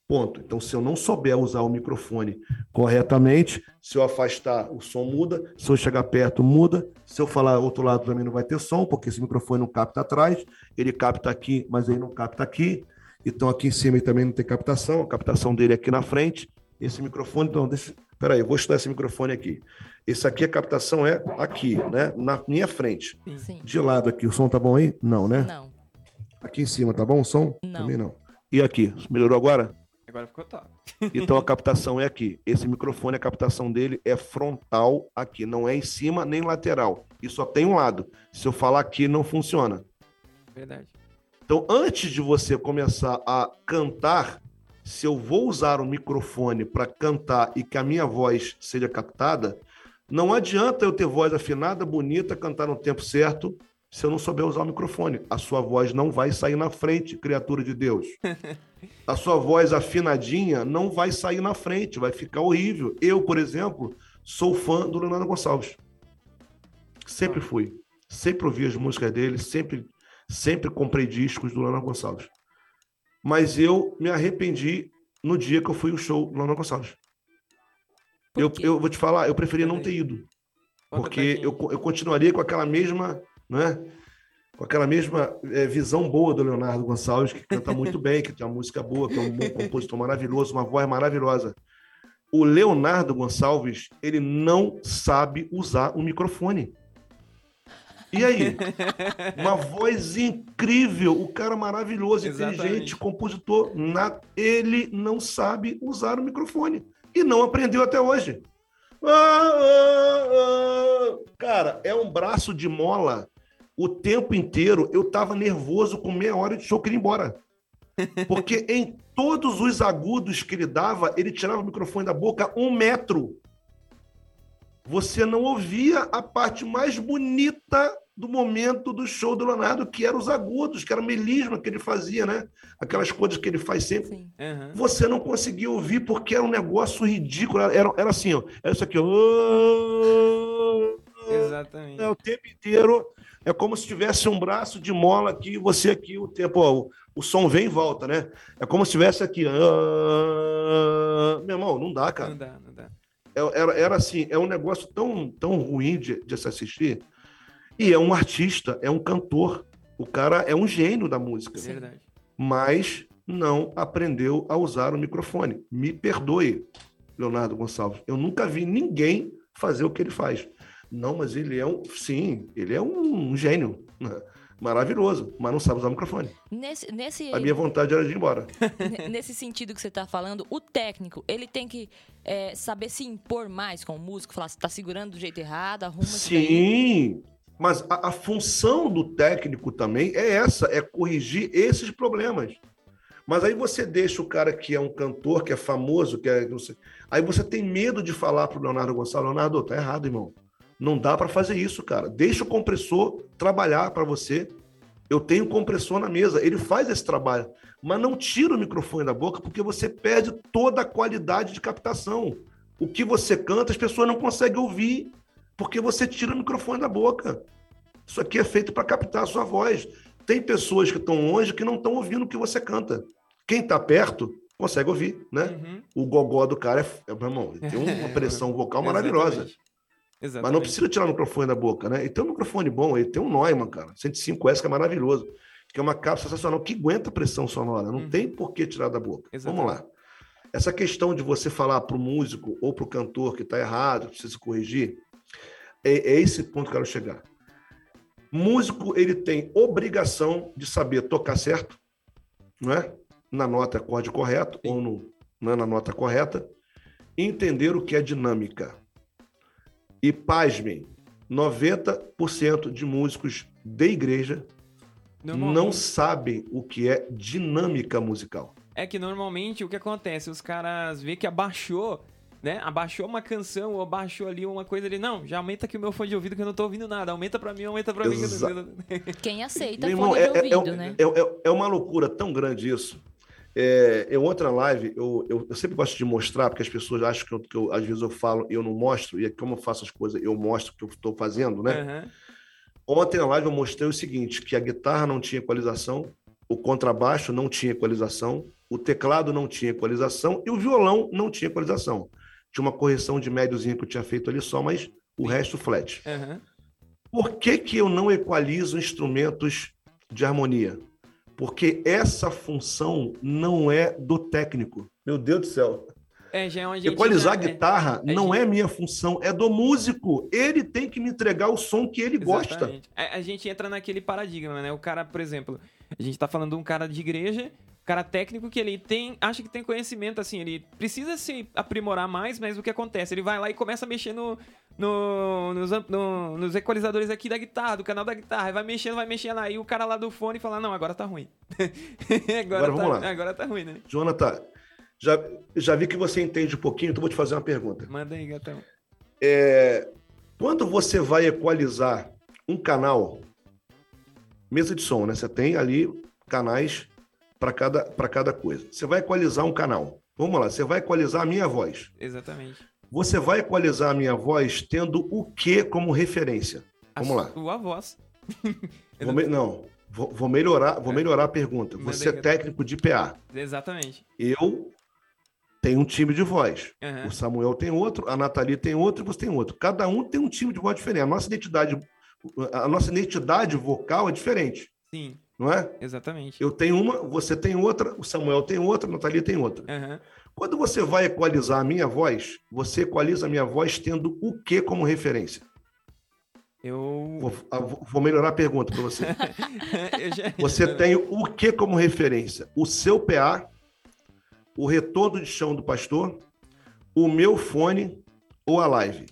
Speaker 1: Ponto. Então, se eu não souber usar o microfone corretamente, se eu afastar, o som muda. Se eu chegar perto, muda. Se eu falar outro lado, também não vai ter som, porque esse microfone não capta atrás. Ele capta aqui, mas ele não capta aqui. Então, aqui em cima ele também não tem captação. A captação dele é aqui na frente. Esse microfone, então, deixa. Peraí, eu vou estudar esse microfone aqui. Esse aqui, a captação é aqui, né? Na minha frente. Sim. De lado aqui, o som tá bom aí? Não, né?
Speaker 4: Não.
Speaker 1: Aqui em cima, tá bom o som?
Speaker 4: Não.
Speaker 1: Também não. E aqui, melhorou agora?
Speaker 2: Agora ficou top.
Speaker 1: Então a captação é aqui. Esse microfone, a captação dele é frontal aqui, não é em cima nem lateral. E só tem um lado. Se eu falar aqui, não funciona.
Speaker 2: Verdade.
Speaker 1: Então, antes de você começar a cantar, se eu vou usar o microfone para cantar e que a minha voz seja captada, não adianta eu ter voz afinada, bonita, cantar no tempo certo, se eu não souber usar o microfone. A sua voz não vai sair na frente, criatura de Deus. A sua voz afinadinha não vai sair na frente, vai ficar horrível. Eu, por exemplo, sou fã do Leonardo Gonçalves. Sempre fui. Sempre ouvi as músicas dele, sempre, sempre comprei discos do Leonardo Gonçalves. Mas eu me arrependi no dia que eu fui ao show do Leonardo Gonçalves. Eu, eu vou te falar, eu preferia não ter ido. Porque eu, eu continuaria com aquela mesma né? com aquela mesma é, visão boa do Leonardo Gonçalves, que canta muito bem, que tem uma música boa, que é um compositor maravilhoso, uma voz maravilhosa. O Leonardo Gonçalves, ele não sabe usar o microfone. E aí? Uma voz incrível, o cara maravilhoso, Exatamente. inteligente, compositor. Na... Ele não sabe usar o microfone. E não aprendeu até hoje. Ah, ah, ah. Cara, é um braço de mola o tempo inteiro eu estava nervoso com meia hora de show que ir embora. Porque em todos os agudos que ele dava, ele tirava o microfone da boca um metro. Você não ouvia a parte mais bonita do momento do show do Leonardo, que eram os agudos, que era o melisma que ele fazia, né? Aquelas coisas que ele faz sempre. Uhum. Você não conseguia ouvir porque era um negócio ridículo. Era, era assim, ó. Era isso aqui, ó.
Speaker 2: Exatamente.
Speaker 1: É, o tempo inteiro é como se tivesse um braço de mola aqui e você aqui o tempo. Ó, o, o som vem e volta, né? É como se tivesse aqui. Uh... Meu irmão, não dá, cara.
Speaker 2: Não dá, não dá.
Speaker 1: É, era, era assim, é um negócio tão, tão ruim de, de se assistir. E é um artista, é um cantor. O cara é um gênio da música.
Speaker 2: Sim. Verdade.
Speaker 1: Mas não aprendeu a usar o microfone. Me perdoe, Leonardo Gonçalves. Eu nunca vi ninguém fazer o que ele faz. Não, mas ele é um. Sim, ele é um, gênio. Né? Maravilhoso, mas não sabe usar o microfone.
Speaker 4: Nesse, nesse...
Speaker 1: A minha vontade era de ir embora.
Speaker 4: nesse sentido que você está falando, o técnico, ele tem que é, saber se impor mais com o músico, falar se está segurando do jeito errado, arruma
Speaker 1: Sim, mas a, a, função do técnico também é essa, é corrigir esses problemas. Mas aí você deixa o cara que é um cantor, que é famoso, que é. Aí você tem medo de falar para o Leonardo Gonçalves, Leonardo, tá errado, irmão. Não dá para fazer isso, cara. Deixa o compressor trabalhar para você. Eu tenho compressor na mesa, ele faz esse trabalho, mas não tira o microfone da boca porque você perde toda a qualidade de captação. O que você canta, as pessoas não conseguem ouvir porque você tira o microfone da boca. Isso aqui é feito para captar a sua voz. Tem pessoas que estão longe que não estão ouvindo o que você canta. Quem está perto consegue ouvir, né? Uhum. O gogó do cara é, meu irmão, tem uma pressão vocal maravilhosa. Exatamente. Mas não precisa tirar o microfone da boca, né? E tem um microfone bom, ele tem um Neumann, cara, 105S, que é maravilhoso, que é uma cápsula sensacional, que aguenta pressão sonora, não hum. tem por que tirar da boca. Exatamente. Vamos lá. Essa questão de você falar para o músico ou para o cantor que está errado, precisa corrigir, é, é esse ponto que eu quero chegar. Músico, ele tem obrigação de saber tocar certo, não é? Na nota acorde correto Sim. ou no, é na nota correta, entender o que é dinâmica. E pasmem, 90% de músicos de igreja não sabem o que é dinâmica musical.
Speaker 2: É que normalmente o que acontece? Os caras vê que abaixou, né? Abaixou uma canção ou abaixou ali uma coisa ali. Não, já aumenta aqui o meu fone de ouvido que eu não tô ouvindo nada. Aumenta pra mim, aumenta pra Exa mim.
Speaker 4: Quem aceita Meu fone irmão, de é, ouvido,
Speaker 1: é,
Speaker 4: né?
Speaker 1: É, é, é uma loucura tão grande isso. É, eu, outra live, eu, eu, eu, sempre gosto de mostrar, porque as pessoas acham que, eu, que eu, às vezes eu falo e eu não mostro, e como eu faço as coisas, eu mostro o que eu estou fazendo, né? Uhum. Ontem na live eu mostrei o seguinte, que a guitarra não tinha equalização, o contrabaixo não tinha equalização, o teclado não tinha equalização e o violão não tinha equalização. Tinha uma correção de médiozinho que eu tinha feito ali só, mas o resto flat. Uhum. Por que, que eu não equalizo instrumentos de harmonia? Porque essa função não é do técnico. Meu Deus do céu. É, já é uma Equalizar já, a guitarra é, não é, minha função, é do músico. Ele tem que me entregar o som que ele Exatamente. gosta.
Speaker 2: A, é, a, gente entra naquele paradigma, né? O cara, por exemplo, a gente tá falando de um cara de igreja, cara técnico que ele tem, acha que tem conhecimento, assim, ele precisa se aprimorar mais, mas o que acontece? Ele vai lá e começa a mexer no, no, nos, no, nos equalizadores aqui da guitarra, do canal da guitarra, vai mexendo, vai mexendo, aí o cara lá do fone fala, não, agora tá ruim.
Speaker 1: agora, agora,
Speaker 2: tá,
Speaker 1: vamos lá.
Speaker 2: agora tá ruim, né?
Speaker 1: Jonathan, já, já vi que você entende um pouquinho, então vou te fazer uma pergunta.
Speaker 2: Manda aí, gatão.
Speaker 1: É, quando você vai equalizar um canal, mesa de som, né? Você tem ali canais para cada, cada coisa. Você vai equalizar um canal. Vamos lá, você vai equalizar a minha voz.
Speaker 2: Exatamente.
Speaker 1: Você vai equalizar a minha voz tendo o que como referência? Vamos a lá.
Speaker 2: Sua voz.
Speaker 1: vou me... Não, vou, vou, melhorar, vou é. melhorar a pergunta. Você é técnico de PA.
Speaker 2: Exatamente.
Speaker 1: Eu tem um time de voz. Uhum. O Samuel tem outro, a Nathalie tem outro e você tem outro. Cada um tem um time de voz diferente. A nossa identidade, a nossa identidade vocal é diferente.
Speaker 2: Sim.
Speaker 1: Não é?
Speaker 2: Exatamente.
Speaker 1: Eu tenho uma, você tem outra, o Samuel tem outra, a Nathalie tem outra. Uhum. Quando você vai equalizar a minha voz, você equaliza a minha voz tendo o que como referência?
Speaker 2: Eu.
Speaker 1: Vou, vou melhorar a pergunta para você. já... Você tem o que como referência? O seu PA o retorno de chão do pastor, o meu fone ou a live.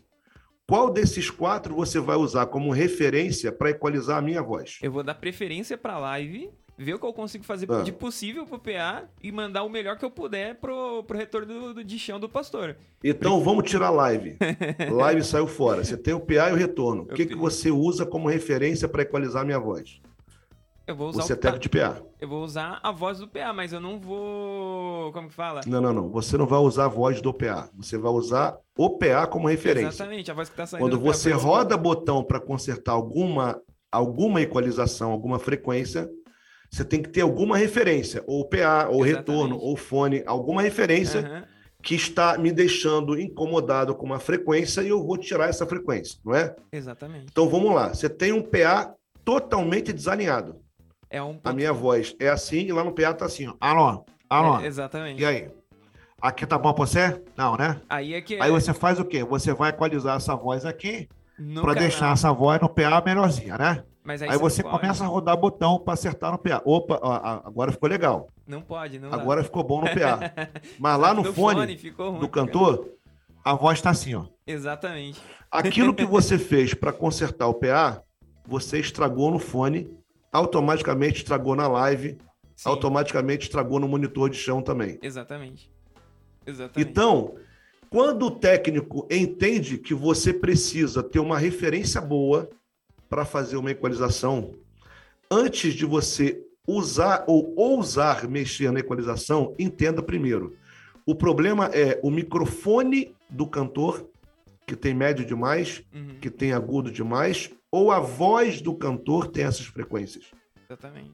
Speaker 1: Qual desses quatro você vai usar como referência para equalizar a minha voz?
Speaker 2: Eu vou dar preferência para a live, ver o que eu consigo fazer ah. de possível pro PA e mandar o melhor que eu puder pro, pro retorno do, do, de chão do pastor.
Speaker 1: Então vamos tirar live. live saiu fora. Você tem o PA e o retorno. O que, que você usa como referência para equalizar a minha voz?
Speaker 2: Eu vou usar
Speaker 1: você o é de PA.
Speaker 2: Eu vou usar a voz do PA, mas eu não vou. Como que fala?
Speaker 1: Não, não, não. Você não vai usar a voz do PA. Você vai usar o PA como referência.
Speaker 2: Exatamente, a voz que está saindo.
Speaker 1: Quando você roda botão para consertar alguma, alguma equalização, alguma frequência, você tem que ter alguma referência, ou PA, ou Exatamente. retorno, ou fone, alguma referência uhum. que está me deixando incomodado com uma frequência e eu vou tirar essa frequência, não é?
Speaker 2: Exatamente.
Speaker 1: Então vamos lá. Você tem um PA totalmente desalinhado.
Speaker 2: É um
Speaker 1: A minha voz é assim e lá no PA tá assim, ó. Alô, alô.
Speaker 2: É, exatamente.
Speaker 1: E aí? Aqui tá bom pra você? Não, né?
Speaker 2: Aí é que.
Speaker 1: Aí você faz o quê? Você vai equalizar essa voz aqui para deixar essa voz no PA melhorzinha, né? Mas aí, aí você, você começa a rodar botão para acertar no PA. Opa, ó, agora ficou legal.
Speaker 2: Não pode, não.
Speaker 1: Agora dá. ficou bom no PA. Mas lá no, no fone, fone ruim, do cantor, cara. a voz tá assim, ó.
Speaker 2: Exatamente.
Speaker 1: Aquilo que você fez para consertar o PA, você estragou no fone automaticamente estragou na live, Sim. automaticamente estragou no monitor de chão também.
Speaker 2: Exatamente. Exatamente.
Speaker 1: Então, quando o técnico entende que você precisa ter uma referência boa para fazer uma equalização, antes de você usar ou ousar mexer na equalização, entenda primeiro. O problema é o microfone do cantor, que tem médio demais, uhum. que tem agudo demais, ou a voz do cantor tem essas frequências.
Speaker 2: Exatamente.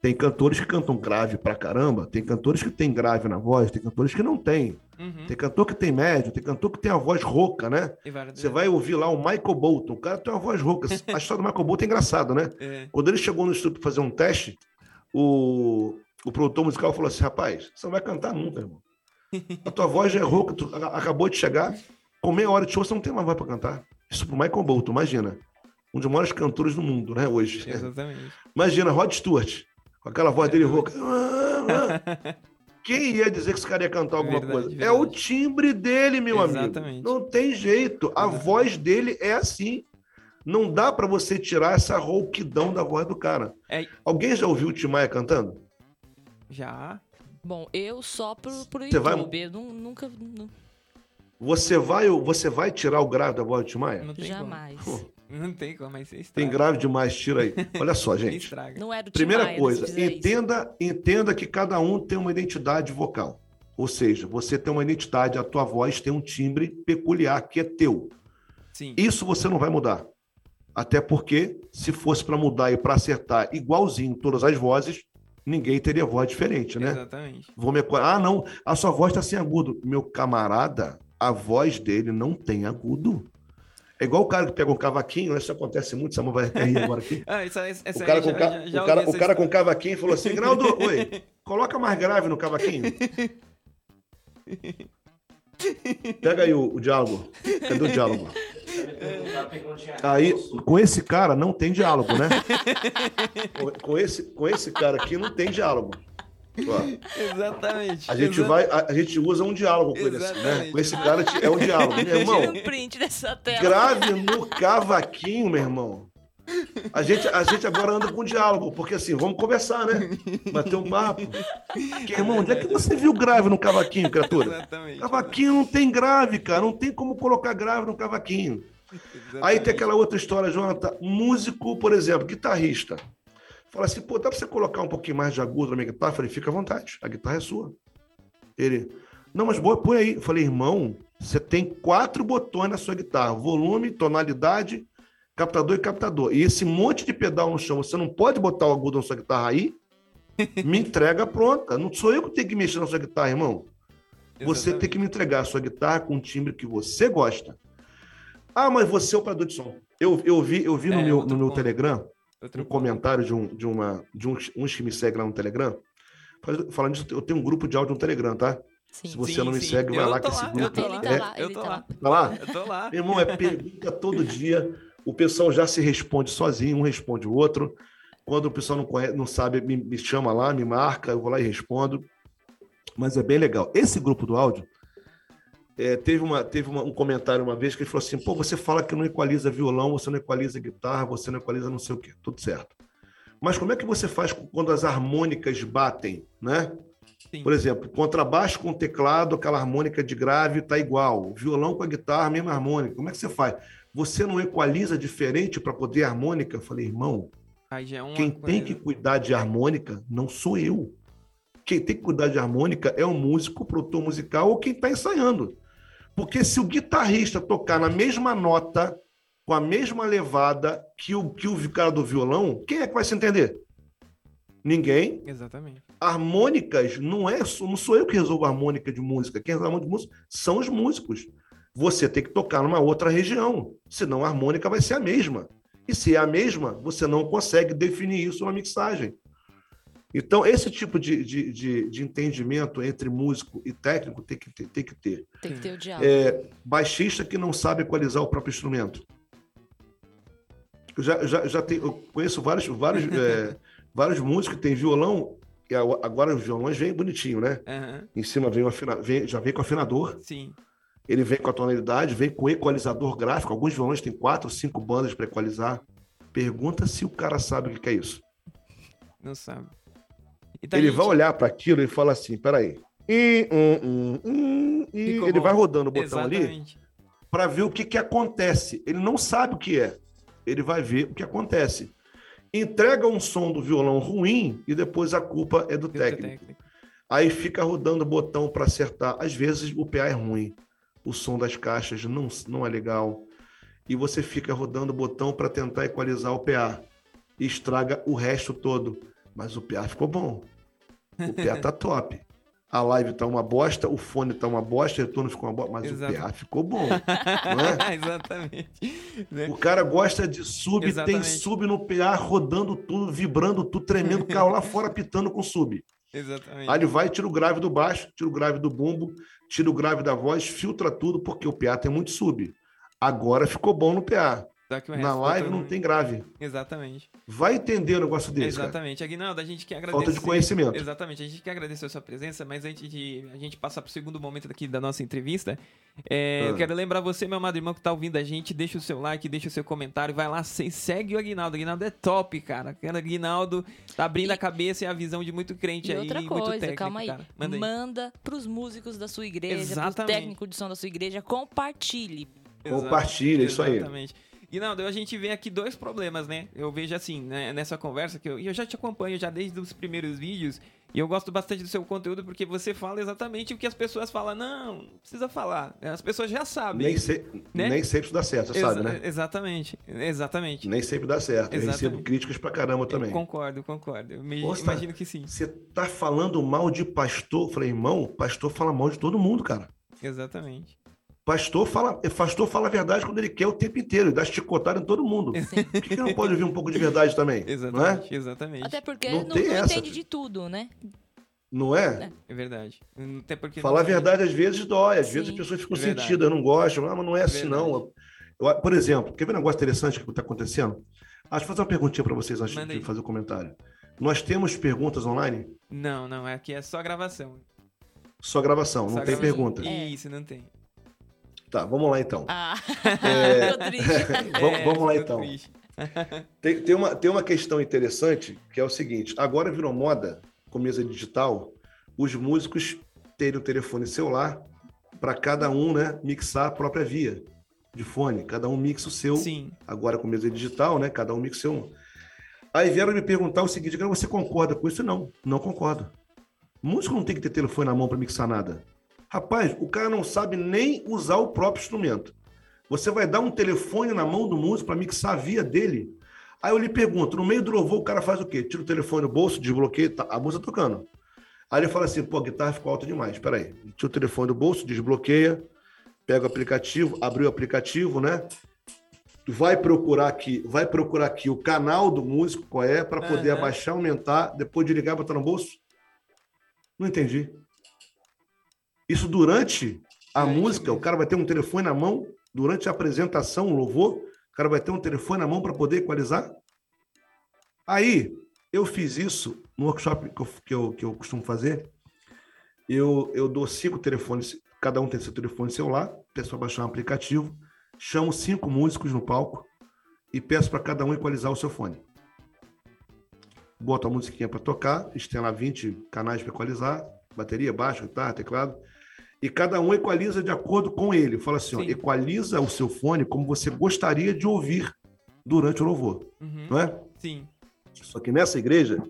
Speaker 1: Tem cantores que cantam grave pra caramba, tem cantores que tem grave na voz, tem cantores que não tem. Uhum. Tem cantor que tem médio, tem cantor que tem a voz rouca, né? Você vai ouvir lá o Michael Bolton, o cara tem uma voz rouca. A história do Michael Bolton é engraçada, né? É. Quando ele chegou no estúdio para fazer um teste, o, o produtor musical falou assim: rapaz, você não vai cantar nunca, irmão. A tua voz já é rouca, tu acabou de chegar, com meia hora de show você não tem mais voz para cantar. Isso pro Michael Bolton, imagina um dos maiores cantores do mundo, né, hoje.
Speaker 2: Exatamente.
Speaker 1: Imagina, Rod Stewart, com aquela voz dele rouca. Quem ia dizer que esse cara ia cantar alguma verdade, coisa? Verdade. É o timbre dele, meu Exatamente. amigo. Não tem jeito. A Exatamente. voz dele é assim. Não dá para você tirar essa rouquidão da voz do cara. É... Alguém já ouviu o Timaya cantando?
Speaker 2: Já.
Speaker 4: Bom, eu só por, por YouTube. Vai... Nunca.
Speaker 1: Você vai, você vai tirar o grave da voz do Timaya?
Speaker 4: Jamais.
Speaker 2: Não tem como, mas você estraga.
Speaker 1: Tem grave demais, tira aí. Olha só, gente.
Speaker 4: Não é do
Speaker 1: Primeira
Speaker 4: Maia,
Speaker 1: coisa, entenda, entenda que cada um tem uma identidade vocal. Ou seja, você tem uma identidade, a tua voz tem um timbre peculiar que é teu.
Speaker 2: Sim.
Speaker 1: Isso você não vai mudar. Até porque, se fosse para mudar e para acertar igualzinho todas as vozes, ninguém teria voz diferente, né?
Speaker 2: Exatamente.
Speaker 1: Vou me... Ah, não, a sua voz está sem agudo. Meu camarada, a voz dele não tem agudo. É igual o cara que pega um cavaquinho, isso acontece muito, Samuel vai rir agora aqui.
Speaker 2: ah,
Speaker 1: o cara, com, já, já o cara, o cara com cavaquinho falou assim, Graldo, oi, coloca mais grave no cavaquinho. Pega aí o, o diálogo. Cadê o diálogo? Aí, com esse cara não tem diálogo, né? Com esse, com esse cara aqui não tem diálogo.
Speaker 2: Exatamente.
Speaker 1: A gente vai, a, a, gente usa um diálogo com ele, assim, né? Com esse cara é um diálogo, meu irmão.
Speaker 4: um print dessa tela.
Speaker 1: Grave no cavaquinho, meu irmão. A gente, a gente agora anda com diálogo, porque assim, vamos conversar, né? Bater um papo. Que, irmão, onde é que você viu grave no cavaquinho, criatura? Exatamente. Cavaquinho não tem grave, cara. Não tem como colocar grave no cavaquinho. Exatamente. Aí tem aquela outra história, Jonathan. Músico, por exemplo, guitarrista. Fala assim, pô, dá pra você colocar um pouquinho mais de agudo na minha guitarra? Eu falei, fica à vontade, a guitarra é sua. Ele, não, mas boa, põe aí. Eu falei, irmão, você tem quatro botões na sua guitarra: volume, tonalidade, captador e captador. E esse monte de pedal no chão, você não pode botar o agudo na sua guitarra aí? Me entrega pronta. Não sou eu que tenho que mexer na sua guitarra, irmão. Você Exatamente. tem que me entregar a sua guitarra com um timbre que você gosta. Ah, mas você é operador de som. Eu, eu vi, eu vi é, no meu, no meu Telegram um comentário de, um, de, uma, de uns, uns que me seguem lá no Telegram. Falando disso, eu tenho um grupo de áudio no Telegram, tá? Sim, Se você sim, não me sim. segue, vai lá que esse grupo.
Speaker 4: Eu tô lá, é, lá, eu tô lá.
Speaker 1: Tá lá?
Speaker 2: Eu tô lá.
Speaker 1: Meu irmão, é pergunta todo dia. O pessoal já se responde sozinho, um responde o outro. Quando o pessoal não, conhece, não sabe, me, me chama lá, me marca, eu vou lá e respondo. Mas é bem legal. Esse grupo do áudio, é, teve uma, teve uma, um comentário uma vez que ele falou assim: pô, você fala que não equaliza violão, você não equaliza guitarra, você não equaliza não sei o quê, tudo certo. Mas como é que você faz quando as harmônicas batem, né? Sim. Por exemplo, contrabaixo com teclado, aquela harmônica de grave está igual. Violão com a guitarra, mesma harmônica. Como é que você faz? Você não equaliza diferente para poder harmônica? Eu falei, irmão, é quem coisa... tem que cuidar de harmônica não sou eu. Quem tem que cuidar de harmônica é o músico, o produtor musical ou quem está ensaiando. Porque se o guitarrista tocar na mesma nota, com a mesma levada que o, que o cara do violão, quem é que vai se entender? Ninguém.
Speaker 2: Exatamente.
Speaker 1: Harmônicas não é, não sou eu que resolvo a harmônica de música. Quem resolve a harmônica de música são os músicos. Você tem que tocar numa outra região, senão a harmônica vai ser a mesma. E se é a mesma, você não consegue definir isso na mixagem. Então, esse tipo de, de, de, de, entendimento entre músico e técnico tem que ter. Tem que ter,
Speaker 4: tem que ter o diálogo.
Speaker 1: É, baixista que não sabe equalizar o próprio instrumento. Eu já, já, já tenho, eu conheço vários, vários, é, vários músicos que têm violão, e agora os violões vêm bonitinho, né? Uhum. Em cima vem, afina, vem já vem com afinador.
Speaker 2: Sim.
Speaker 1: Ele vem com a tonalidade, vem com equalizador gráfico. Alguns violões têm quatro, cinco bandas para equalizar. Pergunta se o cara sabe o que é isso.
Speaker 2: Não sabe.
Speaker 1: Então, ele vai olhar para aquilo e fala assim: peraí. E, um, um, um, e ele bom. vai rodando o botão Exatamente. ali para ver o que, que acontece. Ele não sabe o que é. Ele vai ver o que acontece. Entrega um som do violão ruim e depois a culpa é do técnico. técnico. Aí fica rodando o botão para acertar. Às vezes o PA é ruim, o som das caixas não, não é legal. E você fica rodando o botão para tentar equalizar o PA. E estraga o resto todo. Mas o PA ficou bom. O PA tá top. A live tá uma bosta, o fone tá uma bosta, o retorno ficou uma bosta, mas Exato. o PA ficou bom.
Speaker 2: É? Exatamente.
Speaker 1: Né? O cara gosta de sub, Exatamente. tem sub no PA rodando tudo, vibrando tudo, tremendo, o carro lá fora pitando com sub.
Speaker 2: Exatamente.
Speaker 1: Aí ele vai, tira o grave do baixo, tira o grave do bumbo, tira o grave da voz, filtra tudo, porque o PA tem muito sub. Agora ficou bom no PA. Na live não tem grave.
Speaker 2: Exatamente.
Speaker 1: Vai entender o negócio desse.
Speaker 2: Exatamente.
Speaker 1: Cara.
Speaker 2: Aguinaldo, a gente quer agradecer.
Speaker 1: Falta de conhecimento.
Speaker 2: Exatamente. A gente quer agradecer a sua presença, mas antes de a gente passar para o segundo momento aqui da nossa entrevista, é, ah. eu quero lembrar você, meu amado irmão, que está ouvindo a gente, deixa o seu like, deixa o seu comentário, vai lá, segue o Aguinaldo. O Aguinaldo é top, cara. O Aguinaldo tá abrindo e... a cabeça e a visão de muito crente
Speaker 4: e
Speaker 2: aí.
Speaker 4: Outra
Speaker 2: coisa,
Speaker 4: muito
Speaker 2: técnico,
Speaker 4: calma aí.
Speaker 2: Cara.
Speaker 4: Manda, aí. Manda pros músicos da sua igreja, Exatamente. pros técnicos de som da sua igreja, compartilhe.
Speaker 1: Compartilhe, isso aí.
Speaker 2: Exatamente. E não, a gente vê aqui dois problemas, né? Eu vejo assim, né, nessa conversa, que eu, eu já te acompanho já desde os primeiros vídeos, e eu gosto bastante do seu conteúdo porque você fala exatamente o que as pessoas falam. Não, não precisa falar. As pessoas já sabem.
Speaker 1: Nem, se, né? nem sempre isso dá certo, você Exa sabe, né?
Speaker 2: Exatamente, exatamente.
Speaker 1: Nem sempre dá certo. Exatamente. Eu recebo críticas pra caramba também. Eu
Speaker 2: concordo, concordo. Eu me, imagino que sim.
Speaker 1: Você tá falando mal de pastor? Eu falei, irmão, pastor fala mal de todo mundo, cara.
Speaker 2: Exatamente.
Speaker 1: Pastor fala, pastor fala a verdade quando ele quer o tempo inteiro, e dá chicotada em todo mundo. Sim. Por que, não pode ouvir um pouco de verdade também?
Speaker 2: Exatamente, é? exatamente.
Speaker 4: Até porque não, não, não entende de tudo, né?
Speaker 1: Não é?
Speaker 2: É verdade.
Speaker 1: Até porque Falar a verdade às vezes dói, às Sim. vezes as pessoas ficam é sentidas, não gostam, ah, mas não é, é assim verdade. não. Eu, por exemplo, quer ver um negócio interessante que está acontecendo? Acho que vou fazer uma perguntinha para vocês antes Manda de aí. fazer o comentário. Nós temos perguntas online?
Speaker 2: Não, não, aqui é só gravação.
Speaker 1: Só gravação, só não gravação. tem pergunta.
Speaker 2: Isso, não tem.
Speaker 1: Tá, vamos lá então. Ah, é... vamos, é, vamos lá então. Tem, tem, uma, tem uma questão interessante que é o seguinte: agora virou moda, com mesa digital, os músicos terem o telefone celular para cada um né, mixar a própria via de fone. Cada um mixa o seu.
Speaker 2: Sim.
Speaker 1: Agora com mesa digital, né? Cada um mixa o seu. Aí vieram me perguntar o seguinte: você concorda com isso? Não, não concordo. Músico não tem que ter telefone na mão para mixar nada. Rapaz, o cara não sabe nem usar o próprio instrumento. Você vai dar um telefone na mão do músico para mixar a via dele. Aí eu lhe pergunto, no meio do louvor o cara faz o quê? Tira o telefone do bolso, desbloqueia, tá, a música tocando. Aí ele fala assim, pô, a guitarra ficou alta demais, peraí. Tira o telefone do bolso, desbloqueia, pega o aplicativo, abriu o aplicativo, né? Vai procurar aqui, vai procurar aqui o canal do músico, qual é, para poder uhum. abaixar, aumentar, depois de ligar, botar no bolso. Não entendi. Isso durante a é música, o cara vai ter um telefone na mão, durante a apresentação, o louvor, o cara vai ter um telefone na mão para poder equalizar. Aí, eu fiz isso no workshop que eu, que eu, que eu costumo fazer. Eu, eu dou cinco telefones, cada um tem seu telefone celular, peço para baixar um aplicativo, chamo cinco músicos no palco e peço para cada um equalizar o seu fone. Boto a musiquinha para tocar, eles têm lá 20 canais para equalizar, bateria, baixo, guitarra, teclado e cada um equaliza de acordo com ele. Fala assim, ó, equaliza o seu fone como você gostaria de ouvir durante o louvor, uhum. não é?
Speaker 2: Sim.
Speaker 1: Só que nessa igreja,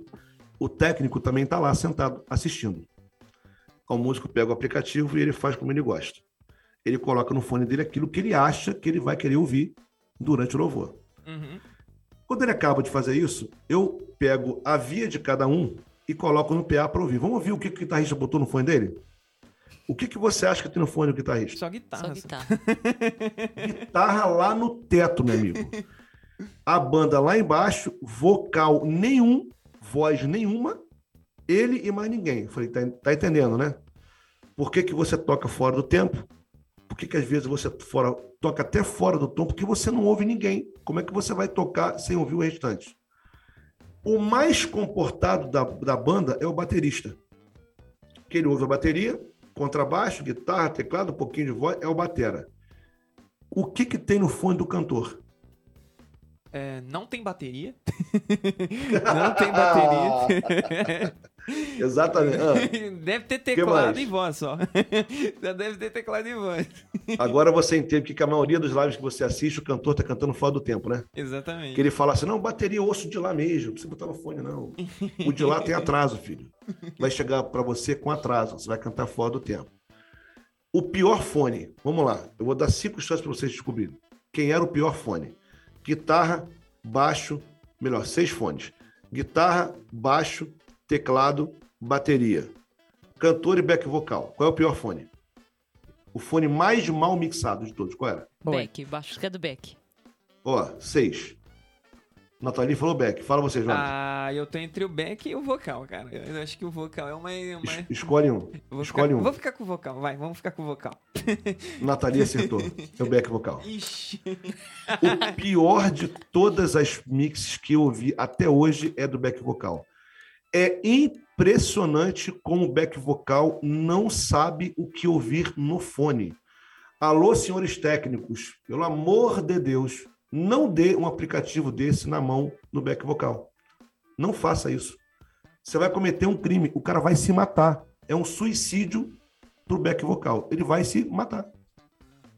Speaker 1: o técnico também está lá sentado assistindo. O músico pega o aplicativo e ele faz como ele gosta. Ele coloca no fone dele aquilo que ele acha que ele vai querer ouvir durante o louvor. Uhum. Quando ele acaba de fazer isso, eu pego a via de cada um e coloco no PA para ouvir. Vamos ouvir o que o guitarrista botou no fone dele? O que, que você acha que tem no fone do guitarrista?
Speaker 2: Só guitarra. Só
Speaker 4: guitarra.
Speaker 1: guitarra lá no teto, meu amigo. A banda lá embaixo, vocal nenhum, voz nenhuma, ele e mais ninguém. falei, tá, tá entendendo, né? Por que, que você toca fora do tempo? Por que, que às vezes você fora, toca até fora do tom? Porque você não ouve ninguém. Como é que você vai tocar sem ouvir o restante? O mais comportado da, da banda é o baterista. Que ele ouve a bateria, contrabaixo, guitarra, teclado, um pouquinho de voz, é o batera. O que que tem no fone do cantor?
Speaker 2: É, não tem bateria. não tem bateria.
Speaker 1: Exatamente. Ah.
Speaker 2: Deve ter teclado e voz só. Já deve ter teclado e voz.
Speaker 1: Agora você entende que a maioria dos lives que você assiste, o cantor está cantando fora do tempo, né?
Speaker 2: Exatamente.
Speaker 1: Que ele fala assim: não, bateria osso de lá mesmo, não precisa botar no fone, não. O de lá tem atraso, filho. Vai chegar para você com atraso, você vai cantar fora do tempo. O pior fone, vamos lá, eu vou dar cinco histórias para vocês descobrirem. Quem era o pior fone? Guitarra, baixo, melhor, seis fones. Guitarra, baixo, teclado, bateria. Cantor e back vocal. Qual é o pior fone? O fone mais mal mixado de todos. Qual era?
Speaker 4: Back, baixo que é do back.
Speaker 1: Ó, seis. Nathalie falou back. Fala você, Jonas.
Speaker 2: Ah, eu tô entre o back e o vocal, cara. Eu acho que o vocal é uma. uma...
Speaker 1: Es escolhe um.
Speaker 2: Vou
Speaker 1: Escolhe
Speaker 2: ficar,
Speaker 1: um.
Speaker 2: Vou ficar com o vocal, vai, vamos ficar com o vocal.
Speaker 1: Nathalie acertou. É o back vocal.
Speaker 2: Ixi.
Speaker 1: O pior de todas as mixes que eu ouvi até hoje é do back vocal. É impressionante como o back vocal não sabe o que ouvir no fone. Alô, senhores técnicos, pelo amor de Deus, não dê um aplicativo desse na mão no back vocal. Não faça isso. Você vai cometer um crime, o cara vai se matar. É um suicídio pro back vocal. Ele vai se matar.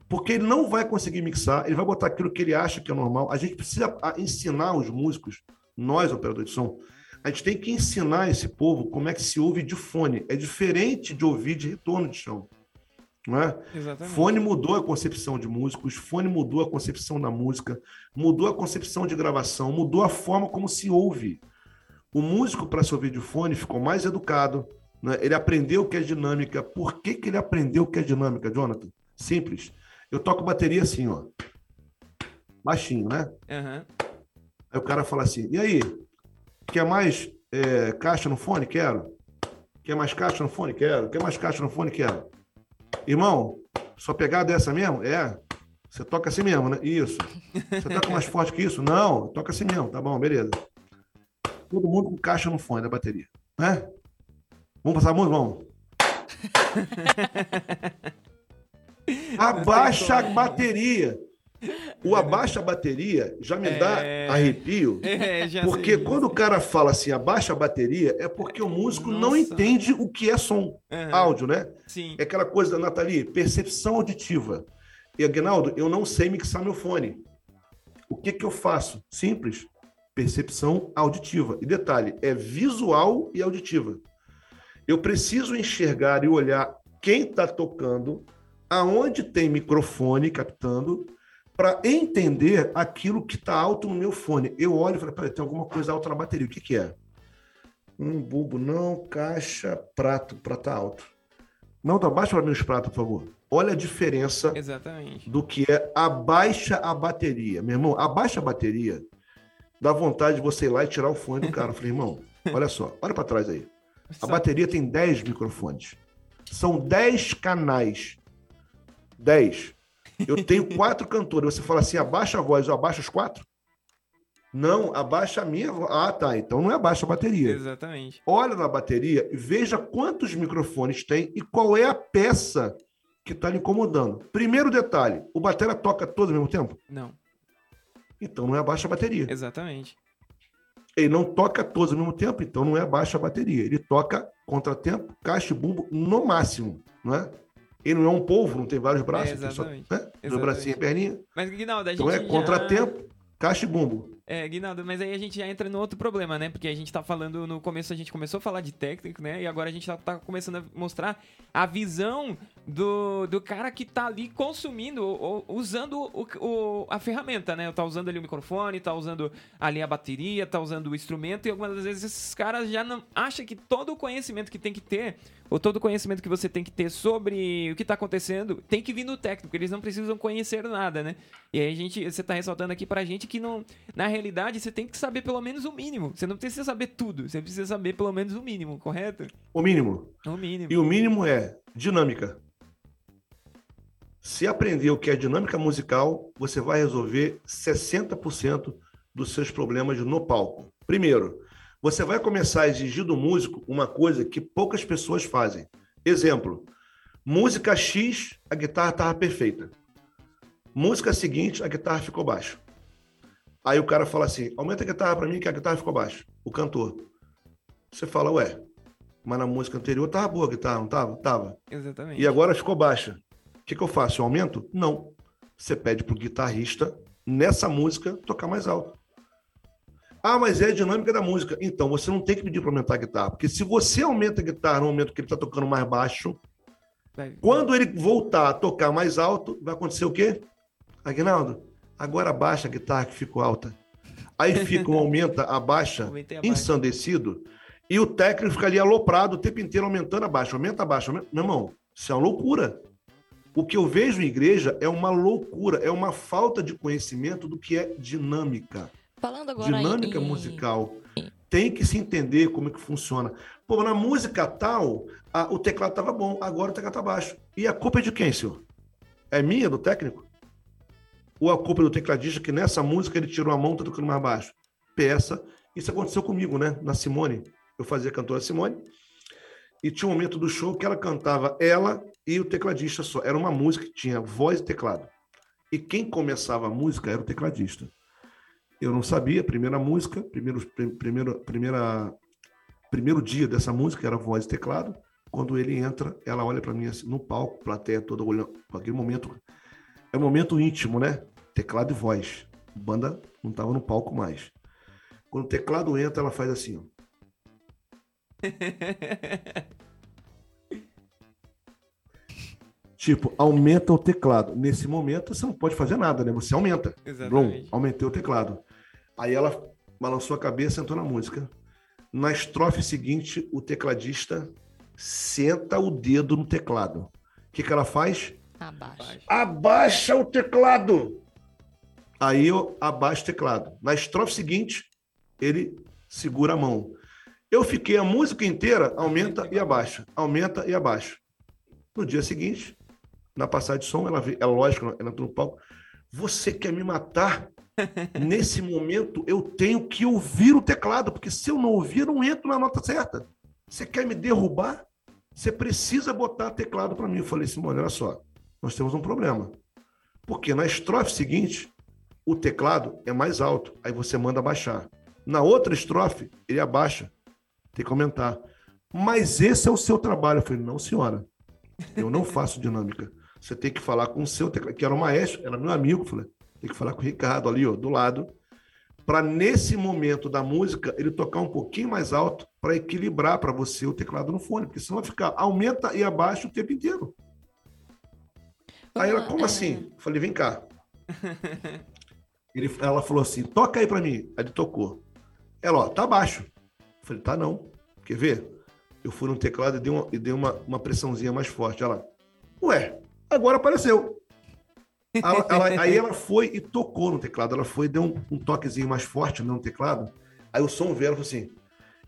Speaker 1: Porque ele não vai conseguir mixar, ele vai botar aquilo que ele acha que é normal. A gente precisa ensinar os músicos, nós, operadores de som, a gente tem que ensinar esse povo como é que se ouve de fone. É diferente de ouvir de retorno de chão. Não é? Exatamente. Fone mudou a concepção de músicos, fone mudou a concepção da música, mudou a concepção de gravação, mudou a forma como se ouve. O músico, para se ouvir de fone, ficou mais educado, né? ele aprendeu o que é dinâmica. Por que, que ele aprendeu o que é dinâmica, Jonathan? Simples. Eu toco bateria assim, ó. Baixinho, né? Uhum. Aí o cara fala assim: e aí? Quer mais é, caixa no fone? Quero. Quer mais caixa no fone? Quero. Quer mais caixa no fone? Quero. Irmão, sua pegada é essa mesmo? É. Você toca assim mesmo, né? Isso. Você toca mais forte que isso? Não, toca assim mesmo. Tá bom, beleza. Todo mundo com caixa no fone da bateria. Né? Vamos passar a mão? Vamos. Abaixa a bateria. O abaixa a bateria já me dá é... arrepio. É, porque sei, quando o cara fala assim, abaixa a bateria, é porque o músico Nossa. não entende o que é som, uhum. áudio, né? Sim. É aquela coisa da Nathalie, percepção auditiva. E, Aguinaldo, eu não sei mixar meu fone. O que, que eu faço? Simples. Percepção auditiva. E detalhe, é visual e auditiva. Eu preciso enxergar e olhar quem está tocando, aonde tem microfone captando, para entender aquilo que está alto no meu fone. Eu olho e falo, peraí, tem alguma coisa alta na bateria. O que, que é? Um bulbo, não, caixa, prato, prato alto. Não, tá baixa para mim os pratos, por favor. Olha a diferença Exatamente. do que é abaixa a bateria. Meu irmão, abaixa a bateria, dá vontade de você ir lá e tirar o fone do cara. Eu falei, irmão, olha só, olha para trás aí. A bateria tem 10 microfones. São 10 canais. 10. Eu tenho quatro cantores. Você fala assim, abaixa a voz, eu abaixo os quatro? Não, abaixa a minha voz. Ah, tá. Então não é abaixa a bateria.
Speaker 2: Exatamente.
Speaker 1: Olha na bateria e veja quantos microfones tem e qual é a peça que está lhe incomodando. Primeiro detalhe: o batera toca todo ao mesmo tempo?
Speaker 2: Não.
Speaker 1: Então não é abaixa a bateria.
Speaker 2: Exatamente.
Speaker 1: Ele não toca todos ao mesmo tempo, então não é abaixa a bateria. Ele toca contratempo, caixa e bumbo no máximo, não é? Ele não é um polvo, não tem vários braços, é, exatamente. Só, né? Dois bracinhos e perninha.
Speaker 2: Mas, Guinaldo, a
Speaker 1: gente Então é contratempo, caixa e bumbo.
Speaker 2: É, Guinaldo, mas aí a gente já entra no outro problema, né? Porque a gente tá falando, no começo a gente começou a falar de técnico, né? E agora a gente tá, tá começando a mostrar a visão do, do cara que tá ali consumindo, ou, usando o, o, a ferramenta, né? Tá usando ali o microfone, tá usando ali a bateria, tá usando o instrumento, e algumas vezes esses caras já não acham que todo o conhecimento que tem que ter, ou todo o conhecimento que você tem que ter sobre o que tá acontecendo, tem que vir no técnico, eles não precisam conhecer nada, né? E aí a gente, você tá ressaltando aqui pra gente que não, na realidade, você tem que saber pelo menos o mínimo. Você não precisa saber tudo, você precisa saber pelo menos o mínimo, correto?
Speaker 1: O mínimo.
Speaker 2: O mínimo.
Speaker 1: E o mínimo é dinâmica. Se aprender o que é dinâmica musical, você vai resolver 60% dos seus problemas no palco. Primeiro, você vai começar a exigir do músico uma coisa que poucas pessoas fazem. Exemplo: música X, a guitarra estava perfeita. Música seguinte, a guitarra ficou baixa. Aí o cara fala assim: aumenta a guitarra para mim que a guitarra ficou baixa. O cantor. Você fala, ué, mas na música anterior tava boa a guitarra, não tava? Tava.
Speaker 2: Exatamente.
Speaker 1: E agora ficou baixa. O que, que eu faço? Eu aumento? Não. Você pede pro guitarrista, nessa música, tocar mais alto. Ah, mas é a dinâmica da música. Então, você não tem que pedir para aumentar a guitarra. Porque se você aumenta a guitarra no momento que ele está tocando mais baixo, vai, quando ele voltar a tocar mais alto, vai acontecer o quê? Aguinaldo, agora abaixa a guitarra que ficou alta. Aí fica um aumenta, abaixa, ensandecido, e o técnico fica ali aloprado o tempo inteiro, aumentando a baixa, aumenta a baixa. Aumenta... Meu irmão, isso é uma loucura. O que eu vejo em igreja é uma loucura, é uma falta de conhecimento do que é dinâmica.
Speaker 4: Falando agora
Speaker 1: dinâmica em... musical. Tem que se entender como é que funciona. Pô, na música tal, a, o teclado estava bom, agora o teclado está baixo. E a culpa é de quem, senhor? É minha, do técnico? Ou a culpa é do tecladista que nessa música ele tirou a mão, tá tocando mais baixo? Peça. Isso aconteceu comigo, né? Na Simone. Eu fazia cantora Simone. E tinha um momento do show que ela cantava ela e o tecladista só. Era uma música que tinha voz e teclado. E quem começava a música era o tecladista. Eu não sabia, primeira música, primeiro, primeiro, primeira, primeiro dia dessa música era voz e teclado. Quando ele entra, ela olha para mim assim, no palco, plateia toda olhando. Naquele momento, é um momento íntimo, né? Teclado e voz. A banda não tava no palco mais. Quando o teclado entra, ela faz assim, ó. tipo, aumenta o teclado. Nesse momento, você não pode fazer nada, né? Você aumenta. Exatamente. Blum, aumentei o teclado. Aí ela balançou a cabeça e entrou na música. Na estrofe seguinte, o tecladista senta o dedo no teclado. O que, que ela faz?
Speaker 4: Abaixa.
Speaker 1: Abaixa o teclado. Aí eu abaixo o teclado. Na estrofe seguinte, ele segura a mão. Eu fiquei a música inteira, aumenta e abaixa, aumenta e abaixa. No dia seguinte, na passagem de som, ela, é lógico, ela entrou no palco. Você quer me matar? Nesse momento, eu tenho que ouvir o teclado, porque se eu não ouvir, eu não entro na nota certa. Você quer me derrubar? Você precisa botar teclado para mim. Eu falei, Simone, olha só, nós temos um problema. Porque na estrofe seguinte, o teclado é mais alto, aí você manda baixar. Na outra estrofe, ele abaixa, tem que aumentar. Mas esse é o seu trabalho. Eu falei, não, senhora, eu não faço dinâmica. Você tem que falar com o seu teclado, que era o maestro, era meu amigo. Eu falei, tem que falar com o Ricardo ali, ó, do lado, para nesse momento da música ele tocar um pouquinho mais alto para equilibrar para você o teclado no fone, porque senão vai ficar aumenta e abaixa o tempo inteiro. Aí ela, como assim? Eu falei, vem cá. Ele, ela falou assim, toca aí para mim. Aí ele tocou. Ela, ó, tá baixo. Eu falei, tá não. Quer ver? Eu fui no teclado e dei uma, e dei uma, uma pressãozinha mais forte. Ela, ué, agora apareceu. Ela, ela, aí ela foi e tocou no teclado. Ela foi, deu um, um toquezinho mais forte no teclado. Aí o som veio, ela falou assim: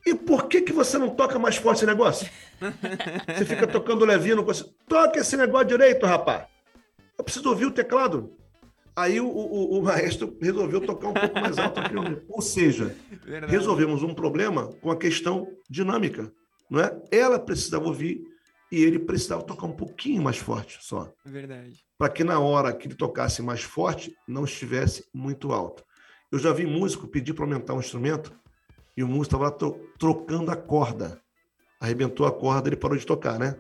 Speaker 1: E por que, que você não toca mais forte esse negócio? Você fica tocando levinho, não consegue. Toca esse negócio direito, rapaz. Eu preciso ouvir o teclado. Aí o, o, o maestro resolveu tocar um pouco mais alto. Ou seja, Verdade. resolvemos um problema com a questão dinâmica. Não é? Ela precisava ouvir e ele precisava tocar um pouquinho mais forte só.
Speaker 2: Verdade.
Speaker 1: Para que na hora que ele tocasse mais forte, não estivesse muito alto. Eu já vi músico pedir para aumentar um instrumento e o músico estava tro trocando a corda. Arrebentou a corda, ele parou de tocar, né?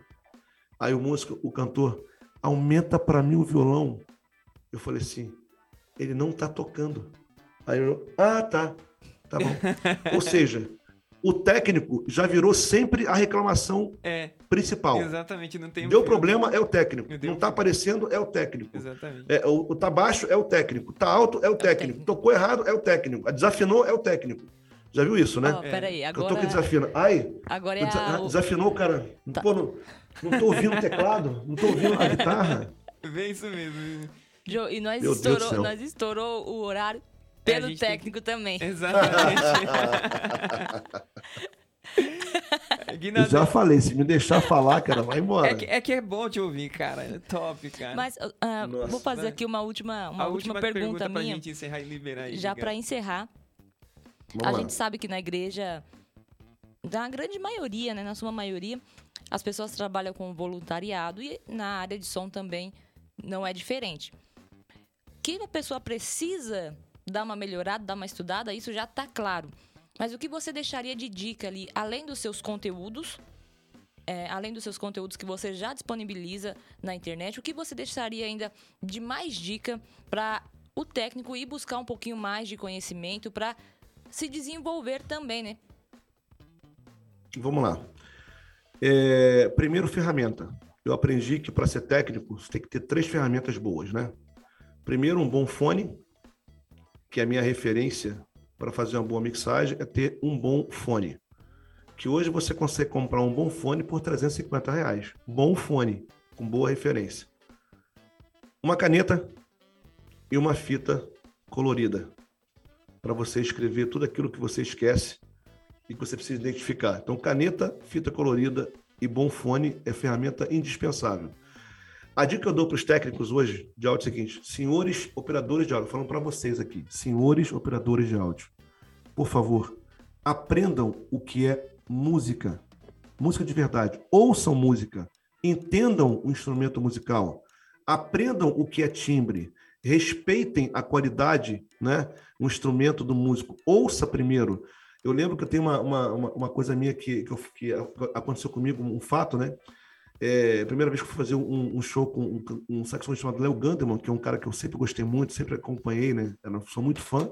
Speaker 1: Aí o músico, o cantor, aumenta para mim o violão. Eu falei assim, ele não está tocando. Aí eu, ah, tá, tá bom. Ou seja, o técnico já virou sempre a reclamação é, principal.
Speaker 2: Exatamente, não tem.
Speaker 1: Deu problema é o técnico. Não, está aparecendo é o técnico. Exatamente. É, o, o tá baixo é o técnico. Tá alto é o técnico. Tocou errado é o técnico. Desafinou é o técnico. Já viu isso, né?
Speaker 4: Oh, peraí, agora.
Speaker 1: Eu tô que desafina. Ai,
Speaker 4: agora é a...
Speaker 1: desafinou, cara. Tá. Pô, não, não tô ouvindo o teclado, não tô ouvindo a guitarra.
Speaker 2: Vem isso mesmo.
Speaker 4: Joe, e nós estourou, nós estourou o horário pelo é, técnico tem... também.
Speaker 2: Exatamente.
Speaker 1: já falei, se me deixar falar, cara, vai embora.
Speaker 2: É que, é que é bom te ouvir, cara. É top, cara.
Speaker 4: Mas uh, vou fazer aqui uma última, uma última, última pergunta, pergunta minha.
Speaker 2: Pra gente encerrar e liberar aí,
Speaker 4: já para encerrar. Vamos a lá. gente sabe que na igreja, na grande maioria, né, na sua maioria, as pessoas trabalham com voluntariado e na área de som também não é diferente. Que a pessoa precisa dar uma melhorada, dar uma estudada, isso já está claro. Mas o que você deixaria de dica ali, além dos seus conteúdos, é, além dos seus conteúdos que você já disponibiliza na internet, o que você deixaria ainda de mais dica para o técnico ir buscar um pouquinho mais de conhecimento para se desenvolver também, né?
Speaker 1: Vamos lá. É, primeiro, ferramenta. Eu aprendi que para ser técnico, você tem que ter três ferramentas boas, né? Primeiro, um bom fone, que é a minha referência para fazer uma boa mixagem, é ter um bom fone. Que hoje você consegue comprar um bom fone por 350 reais. Bom fone, com boa referência. Uma caneta e uma fita colorida para você escrever tudo aquilo que você esquece e que você precisa identificar. Então, caneta, fita colorida e bom fone é ferramenta indispensável. A dica que eu dou para os técnicos hoje de áudio é o seguinte: senhores operadores de áudio, falando para vocês aqui, senhores operadores de áudio, por favor, aprendam o que é música, música de verdade. Ouçam música, entendam o instrumento musical, aprendam o que é timbre, respeitem a qualidade, né, o instrumento do músico. Ouça primeiro. Eu lembro que eu tenho uma, uma, uma coisa minha que, que, eu, que aconteceu comigo, um fato, né? É, primeira vez que eu fui fazer um, um show com um, um saxofonista chamado Léo Ganderman, que é um cara que eu sempre gostei muito, sempre acompanhei, né? Eu sou muito fã.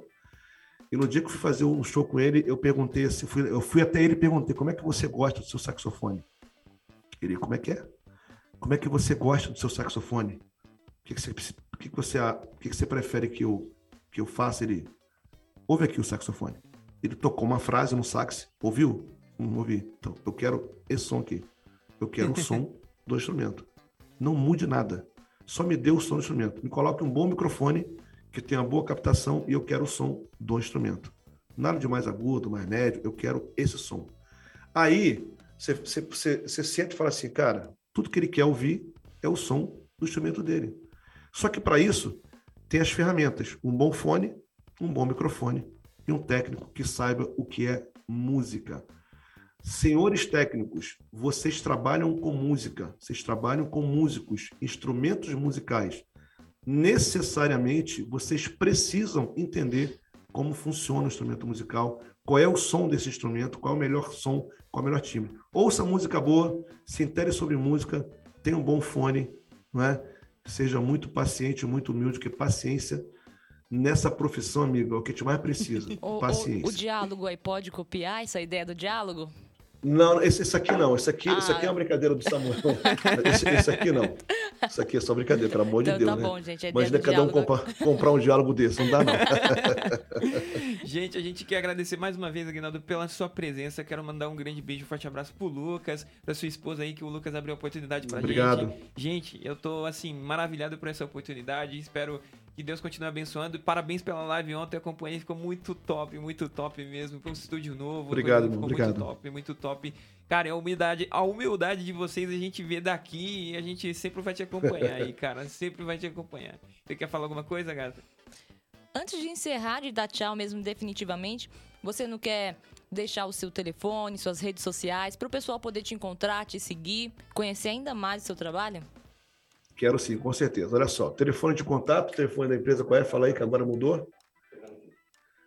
Speaker 1: E no dia que eu fui fazer um show com ele, eu perguntei assim, fui, eu fui até ele e perguntei como é que você gosta do seu saxofone. Ele, como é que é? Como é que você gosta do seu saxofone? O que, que, você, que, que, você, que, que você prefere que eu, que eu faça? Ele, ouve aqui o saxofone. Ele tocou uma frase no sax, ouviu? Não ouvi. Então, eu quero esse som aqui. Eu quero o som do instrumento. Não mude nada. Só me dê o som do instrumento. Me coloque um bom microfone que tenha boa captação e eu quero o som do instrumento. Nada de mais agudo, mais médio, eu quero esse som. Aí, você, você, você, você sente e fala assim, cara, tudo que ele quer ouvir é o som do instrumento dele. Só que para isso, tem as ferramentas: um bom fone, um bom microfone e um técnico que saiba o que é música. Senhores técnicos, vocês trabalham com música, vocês trabalham com músicos, instrumentos musicais. Necessariamente, vocês precisam entender como funciona o instrumento musical, qual é o som desse instrumento, qual é o melhor som, qual é o melhor timbre. Ouça música boa, se intere sobre música, tenha um bom fone, não é? Seja muito paciente, muito humilde, porque paciência nessa profissão, amigo, é o que a gente mais precisa. o, paciência.
Speaker 4: O, o diálogo aí pode copiar essa ideia do diálogo?
Speaker 1: Não, esse, esse aqui não. Esse aqui, ah, esse aqui é uma brincadeira do Samuel. esse, esse, aqui não. Isso aqui é só brincadeira, pelo amor
Speaker 4: então,
Speaker 1: de Deus.
Speaker 4: Tá
Speaker 1: né?
Speaker 4: bom, gente.
Speaker 1: Imagina cada um comprar, comprar um diálogo desse, não dá, não.
Speaker 2: gente, a gente quer agradecer mais uma vez, Aguinaldo, pela sua presença. Quero mandar um grande beijo, um forte abraço pro Lucas, pra sua esposa aí, que o Lucas abriu a oportunidade pra
Speaker 1: Obrigado.
Speaker 2: gente. Gente, eu tô, assim, maravilhado por essa oportunidade. Espero que Deus continue abençoando. Parabéns pela live ontem, acompanhei, ficou muito top, muito top mesmo. Foi um estúdio novo.
Speaker 1: Obrigado,
Speaker 2: ficou
Speaker 1: obrigado.
Speaker 2: muito top, muito top. Cara, a humildade, a humildade de vocês a gente vê daqui e a gente sempre vai te acompanhar aí, cara. Sempre vai te acompanhar. Você quer falar alguma coisa, gata?
Speaker 4: Antes de encerrar, de dar tchau mesmo definitivamente, você não quer deixar o seu telefone, suas redes sociais, para o pessoal poder te encontrar, te seguir, conhecer ainda mais o seu trabalho?
Speaker 1: Quero sim, com certeza. Olha só, telefone de contato, telefone da empresa, qual é? Fala aí que agora mudou.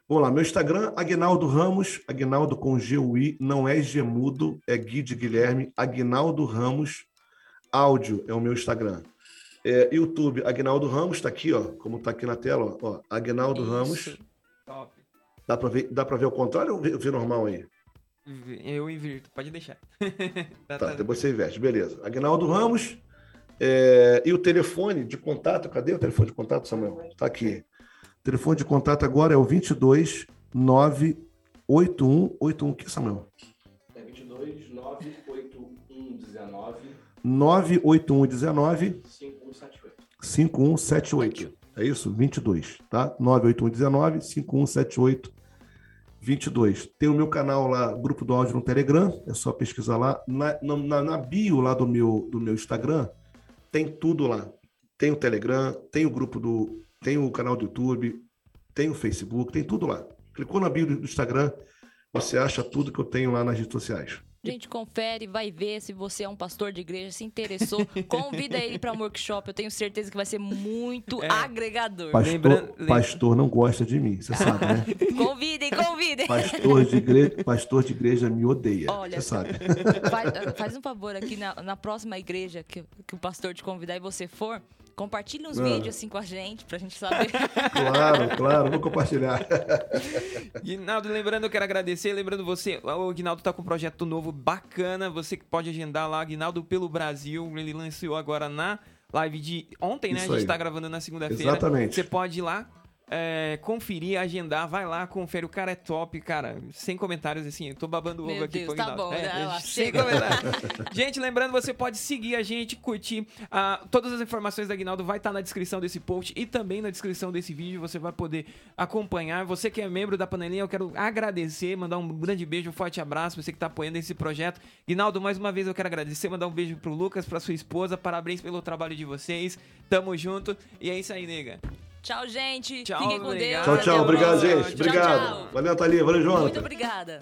Speaker 1: Vamos lá, meu Instagram, Agnaldo Ramos, Agnaldo com G-U-I, não é Gemudo, é Gui de Guilherme, Agnaldo Ramos, áudio é o meu Instagram. É, YouTube, Agnaldo Ramos, está aqui, ó, como está aqui na tela, ó, Agnaldo Isso. Ramos. Top. Dá para ver, dá ver o contrário ou ver normal aí?
Speaker 2: Eu invirto, pode deixar.
Speaker 1: tá, tá, depois você inverte, beleza. Agnaldo Ramos, é, e o telefone de contato, cadê o telefone de contato, Samuel? Está aqui. O telefone de contato agora é o 22 981 81 que Samuel?
Speaker 5: É 22 981 19
Speaker 1: 981 19
Speaker 5: 5178.
Speaker 1: 5178. É isso? 22, tá? 981 19 5178 22. Tem o meu canal lá, grupo do áudio no Telegram, é só pesquisar lá. Na, na, na bio lá do meu, do meu Instagram, tem tudo lá. Tem o Telegram, tem o grupo do. Tem o canal do YouTube, tem o Facebook, tem tudo lá. Clicou na bio do Instagram, você acha tudo que eu tenho lá nas redes sociais.
Speaker 4: Gente, confere, vai ver se você é um pastor de igreja, se interessou. Convida ele para um workshop. Eu tenho certeza que vai ser muito é. agregador.
Speaker 1: Pastor, lembra, pastor não gosta de mim, você sabe, né?
Speaker 4: convidem, convidem.
Speaker 1: Pastor de igreja, pastor de igreja me odeia, Olha, você sabe.
Speaker 4: Faz, faz, um favor aqui na, na próxima igreja que, que o pastor te convidar e você for, Compartilhe uns ah. vídeos assim com a gente, pra gente saber.
Speaker 1: claro, claro, vou compartilhar.
Speaker 2: Guinaldo, lembrando, eu quero agradecer, lembrando você, o Guinaldo tá com um projeto novo bacana, você que pode agendar lá, Guinaldo pelo Brasil, ele lançou agora na live de ontem, né? Isso a gente aí. tá gravando na segunda-feira.
Speaker 1: Exatamente.
Speaker 2: Você pode ir lá, é, conferir, agendar, vai lá, confere. O cara é top, cara. Sem comentários, assim. Eu tô babando ovo aqui
Speaker 4: Deus, tá bom,
Speaker 2: é,
Speaker 4: né?
Speaker 2: Sem comentários. gente, lembrando, você pode seguir a gente, curtir. Uh, todas as informações da Aguinaldo vai estar tá na descrição desse post e também na descrição desse vídeo. Você vai poder acompanhar. Você que é membro da panelinha, eu quero agradecer, mandar um grande beijo, um forte abraço. Você que tá apoiando esse projeto. Guinaldo, mais uma vez eu quero agradecer, mandar um beijo pro Lucas, pra sua esposa. Parabéns pelo trabalho de vocês. Tamo junto. E é isso aí, nega.
Speaker 4: Tchau, gente.
Speaker 2: Tchau,
Speaker 4: Fiquem com
Speaker 2: obrigado.
Speaker 4: Deus.
Speaker 1: Tchau, tchau. Obrigado, gente. Obrigado. Tchau, tchau. Valeu, Thalia. Valeu, João.
Speaker 4: Muito obrigada.